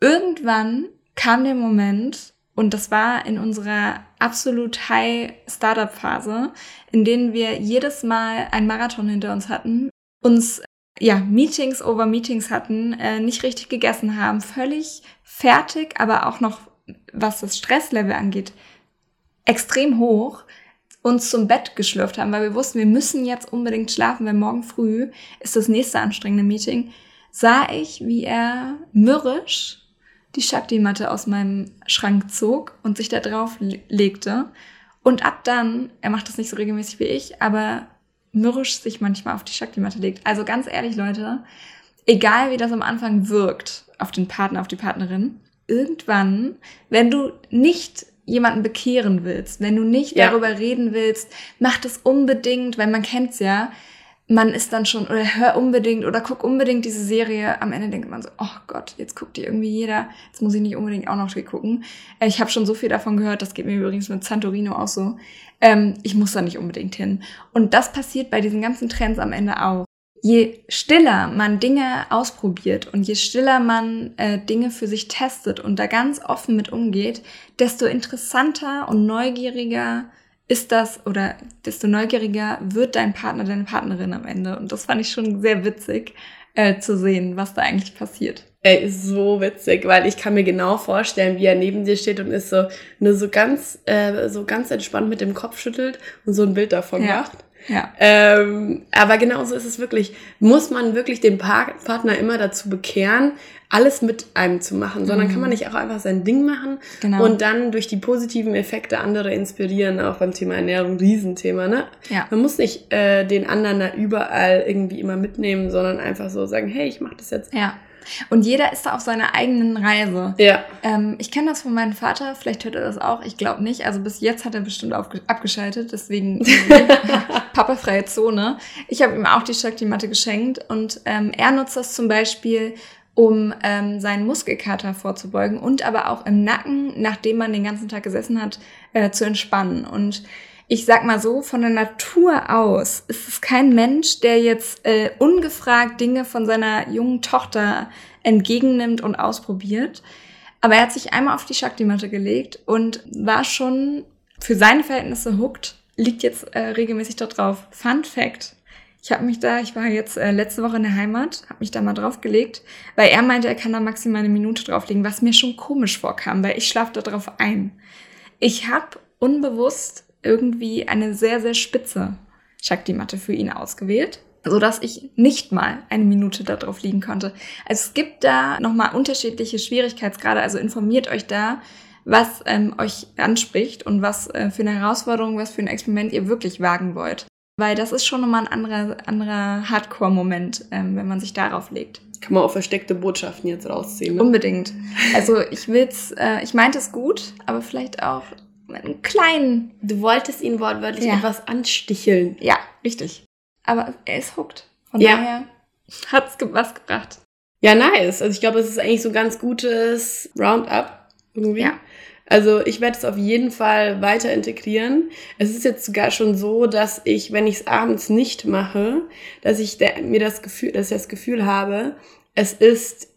Irgendwann kam der Moment, und das war in unserer absolut high Startup-Phase, in denen wir jedes Mal einen Marathon hinter uns hatten, uns ja, Meetings over Meetings hatten, äh, nicht richtig gegessen haben, völlig fertig, aber auch noch, was das Stresslevel angeht, extrem hoch uns zum Bett geschlürft haben, weil wir wussten, wir müssen jetzt unbedingt schlafen, weil morgen früh ist das nächste anstrengende Meeting, sah ich, wie er mürrisch die Shakti-Matte aus meinem Schrank zog und sich da drauf legte. Und ab dann, er macht das nicht so regelmäßig wie ich, aber mürrisch sich manchmal auf die Shakti-Matte legt. Also ganz ehrlich, Leute, egal wie das am Anfang wirkt auf den Partner, auf die Partnerin, irgendwann, wenn du nicht jemanden bekehren willst, wenn du nicht ja. darüber reden willst, mach das unbedingt, weil man kennt's ja. Man ist dann schon, oder hör unbedingt oder guck unbedingt diese Serie. Am Ende denkt man so, oh Gott, jetzt guckt die irgendwie jeder. Jetzt muss ich nicht unbedingt auch noch gucken. Äh, ich habe schon so viel davon gehört, das geht mir übrigens mit Santorino auch so. Ähm, ich muss da nicht unbedingt hin. Und das passiert bei diesen ganzen Trends am Ende auch je stiller man Dinge ausprobiert und je stiller man äh, Dinge für sich testet und da ganz offen mit umgeht, desto interessanter und neugieriger ist das oder desto neugieriger wird dein Partner, deine Partnerin am Ende. Und das fand ich schon sehr witzig äh, zu sehen, was da eigentlich passiert. Er ist so witzig, weil ich kann mir genau vorstellen, wie er neben dir steht und ist so nur so ganz äh, so ganz entspannt mit dem Kopf schüttelt und so ein Bild davon ja. macht. Ja. Ähm, aber genauso ist es wirklich. Muss man wirklich den Partner immer dazu bekehren, alles mit einem zu machen, sondern mhm. kann man nicht auch einfach sein Ding machen genau. und dann durch die positiven Effekte andere inspirieren, auch beim Thema Ernährung, Riesenthema, ne? Ja. Man muss nicht äh, den anderen da überall irgendwie immer mitnehmen, sondern einfach so sagen, hey, ich mach das jetzt. Ja. Und jeder ist da auf seiner eigenen Reise. Ja. Ähm, ich kenne das von meinem Vater, vielleicht hört er das auch, ich glaube nicht. Also bis jetzt hat er bestimmt abgeschaltet, deswegen papafreie Zone. Ich habe ihm auch die Shakti-Matte geschenkt und ähm, er nutzt das zum Beispiel, um ähm, seinen Muskelkater vorzubeugen und aber auch im Nacken, nachdem man den ganzen Tag gesessen hat, äh, zu entspannen. Und ich sag mal so, von der Natur aus ist es kein Mensch, der jetzt äh, ungefragt Dinge von seiner jungen Tochter entgegennimmt und ausprobiert. Aber er hat sich einmal auf die Shakti-Matte gelegt und war schon für seine Verhältnisse hooked, liegt jetzt äh, regelmäßig dort drauf. Fun Fact. Ich habe mich da, ich war jetzt äh, letzte Woche in der Heimat, habe mich da mal draufgelegt, weil er meinte, er kann da maximal eine Minute drauflegen, was mir schon komisch vorkam, weil ich schlafe da drauf ein. Ich habe unbewusst irgendwie eine sehr, sehr spitze Shakti-Matte für ihn ausgewählt, so dass ich nicht mal eine Minute darauf liegen konnte. Also es gibt da nochmal unterschiedliche Schwierigkeitsgrade, also informiert euch da, was ähm, euch anspricht und was äh, für eine Herausforderung, was für ein Experiment ihr wirklich wagen wollt. Weil das ist schon nochmal ein anderer, anderer Hardcore-Moment, ähm, wenn man sich darauf legt. Kann man auch versteckte Botschaften jetzt rausziehen. Ne? Unbedingt. Also ich will's, äh, ich meinte es gut, aber vielleicht auch einen kleinen. Du wolltest ihn wortwörtlich ja. etwas ansticheln. Ja, richtig. Aber er ist hooked. Von ja. daher hat's was gebracht. Ja, nice. Also ich glaube, es ist eigentlich so ein ganz gutes Roundup irgendwie. Ja. Also ich werde es auf jeden Fall weiter integrieren. Es ist jetzt sogar schon so, dass ich, wenn ich es abends nicht mache, dass ich mir das Gefühl, dass ich das Gefühl habe, es ist,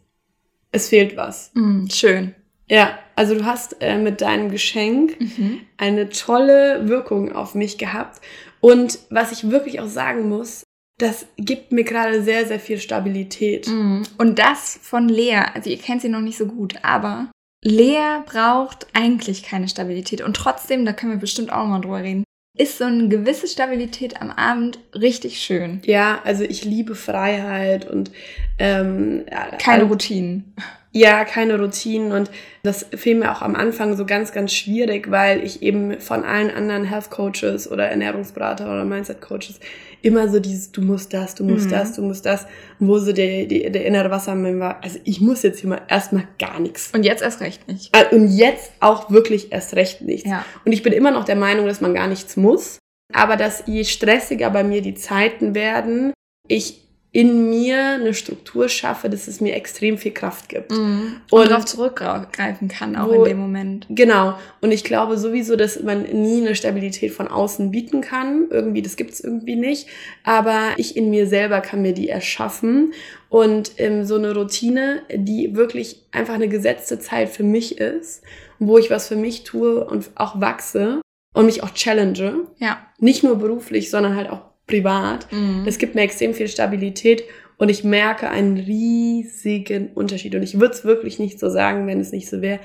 es fehlt was. Mm, schön. Ja, also du hast äh, mit deinem Geschenk mhm. eine tolle Wirkung auf mich gehabt. Und was ich wirklich auch sagen muss, das gibt mir gerade sehr, sehr viel Stabilität. Mhm. Und das von Lea. Also ihr kennt sie noch nicht so gut, aber Lea braucht eigentlich keine Stabilität. Und trotzdem, da können wir bestimmt auch mal drüber reden, ist so eine gewisse Stabilität am Abend richtig schön. Ja, also ich liebe Freiheit und ähm, keine Routinen. Ja, keine Routinen und das fiel mir auch am Anfang so ganz, ganz schwierig, weil ich eben von allen anderen Health Coaches oder Ernährungsberater oder Mindset Coaches immer so dieses, du musst das, du musst mhm. das, du musst das, wo so der, der, der innere Wassermann war, also ich muss jetzt hier mal erstmal gar nichts. Und jetzt erst recht nicht. Äh, und jetzt auch wirklich erst recht nichts. Ja. Und ich bin immer noch der Meinung, dass man gar nichts muss, aber dass je stressiger bei mir die Zeiten werden, ich in mir eine Struktur schaffe, dass es mir extrem viel Kraft gibt. Mhm. Und, und darauf zurückgreifen kann, auch wo, in dem Moment. Genau. Und ich glaube sowieso, dass man nie eine Stabilität von außen bieten kann. Irgendwie, das gibt's irgendwie nicht. Aber ich in mir selber kann mir die erschaffen. Und ähm, so eine Routine, die wirklich einfach eine gesetzte Zeit für mich ist, wo ich was für mich tue und auch wachse und mich auch challenge. Ja. Nicht nur beruflich, sondern halt auch privat. Mhm. Es gibt mir extrem viel Stabilität und ich merke einen riesigen Unterschied. Und ich würde es wirklich nicht so sagen, wenn es nicht so wäre.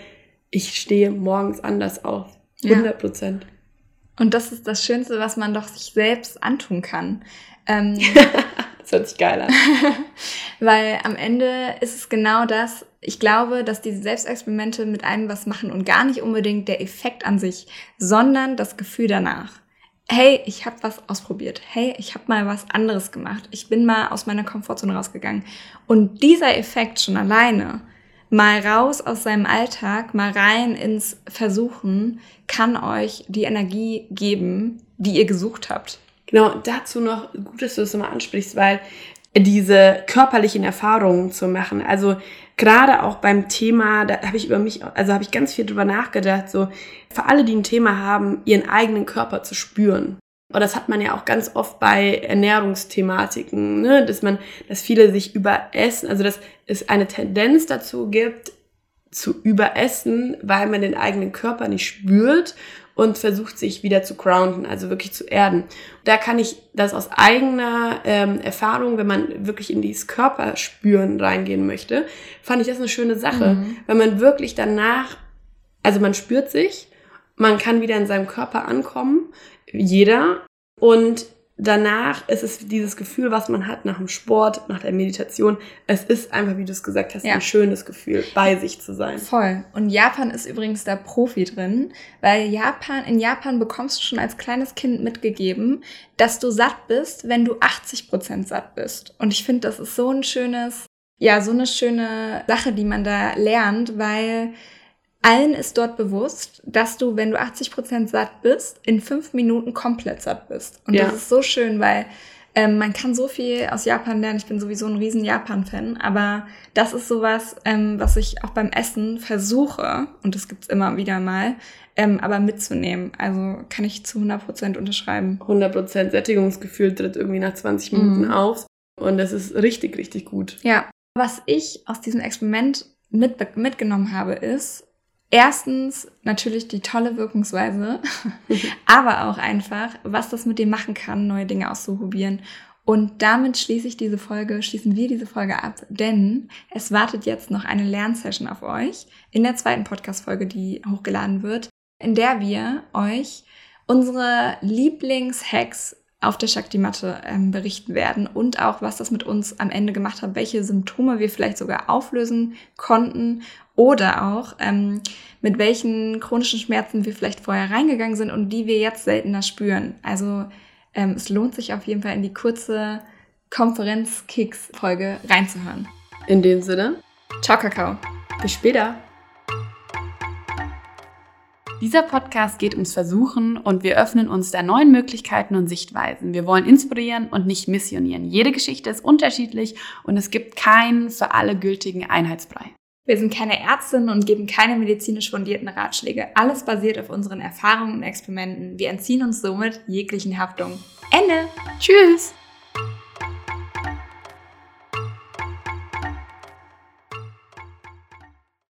Ich stehe morgens anders auf. 100 Prozent. Ja. Und das ist das Schönste, was man doch sich selbst antun kann. Ähm, das hört sich geil an. weil am Ende ist es genau das. Ich glaube, dass diese Selbstexperimente mit einem was machen und gar nicht unbedingt der Effekt an sich, sondern das Gefühl danach hey, ich habe was ausprobiert. Hey, ich habe mal was anderes gemacht. Ich bin mal aus meiner Komfortzone rausgegangen. Und dieser Effekt schon alleine, mal raus aus seinem Alltag, mal rein ins Versuchen, kann euch die Energie geben, die ihr gesucht habt. Genau, dazu noch gut, dass du das nochmal ansprichst, weil diese körperlichen Erfahrungen zu machen, also gerade auch beim Thema, da habe ich über mich, also habe ich ganz viel drüber nachgedacht, so für alle, die ein Thema haben, ihren eigenen Körper zu spüren. Und das hat man ja auch ganz oft bei Ernährungsthematiken, ne? dass man, dass viele sich überessen, also dass es eine Tendenz dazu gibt, zu überessen, weil man den eigenen Körper nicht spürt und versucht sich wieder zu grounden, also wirklich zu erden. Da kann ich das aus eigener ähm, Erfahrung, wenn man wirklich in dieses Körperspüren reingehen möchte, fand ich das eine schöne Sache, mhm. weil man wirklich danach, also man spürt sich, man kann wieder in seinem Körper ankommen, jeder, und danach ist es dieses Gefühl, was man hat nach dem Sport, nach der Meditation. Es ist einfach, wie du es gesagt hast, ja. ein schönes Gefühl, bei sich zu sein. Voll. Und Japan ist übrigens da Profi drin, weil Japan, in Japan bekommst du schon als kleines Kind mitgegeben, dass du satt bist, wenn du 80 Prozent satt bist. Und ich finde, das ist so ein schönes, ja, so eine schöne Sache, die man da lernt, weil allen ist dort bewusst, dass du, wenn du 80 Prozent satt bist, in fünf Minuten komplett satt bist. Und ja. das ist so schön, weil ähm, man kann so viel aus Japan lernen. Ich bin sowieso ein riesen Japan-Fan, aber das ist sowas, ähm, was ich auch beim Essen versuche, und das gibt's immer wieder mal, ähm, aber mitzunehmen. Also kann ich zu 100 Prozent unterschreiben. 100 Prozent Sättigungsgefühl tritt irgendwie nach 20 Minuten mhm. auf. Und das ist richtig, richtig gut. Ja. Was ich aus diesem Experiment mit, mitgenommen habe, ist, Erstens natürlich die tolle Wirkungsweise, aber auch einfach, was das mit dir machen kann, neue Dinge auszuprobieren. Und damit schließe ich diese Folge, schließen wir diese Folge ab, denn es wartet jetzt noch eine Lernsession auf euch in der zweiten Podcast-Folge, die hochgeladen wird, in der wir euch unsere Lieblingshacks auf der Shakti-Matte ähm, berichten werden und auch, was das mit uns am Ende gemacht hat, welche Symptome wir vielleicht sogar auflösen konnten oder auch ähm, mit welchen chronischen Schmerzen wir vielleicht vorher reingegangen sind und die wir jetzt seltener spüren. Also ähm, es lohnt sich auf jeden Fall in die kurze Konferenz-Kicks-Folge reinzuhören. In dem Sinne, ciao Kakao. Bis später. Dieser Podcast geht ums Versuchen und wir öffnen uns da neuen Möglichkeiten und Sichtweisen. Wir wollen inspirieren und nicht missionieren. Jede Geschichte ist unterschiedlich und es gibt keinen für alle gültigen Einheitsbrei. Wir sind keine Ärztinnen und geben keine medizinisch fundierten Ratschläge. Alles basiert auf unseren Erfahrungen und Experimenten. Wir entziehen uns somit jeglichen Haftung. Ende. Tschüss.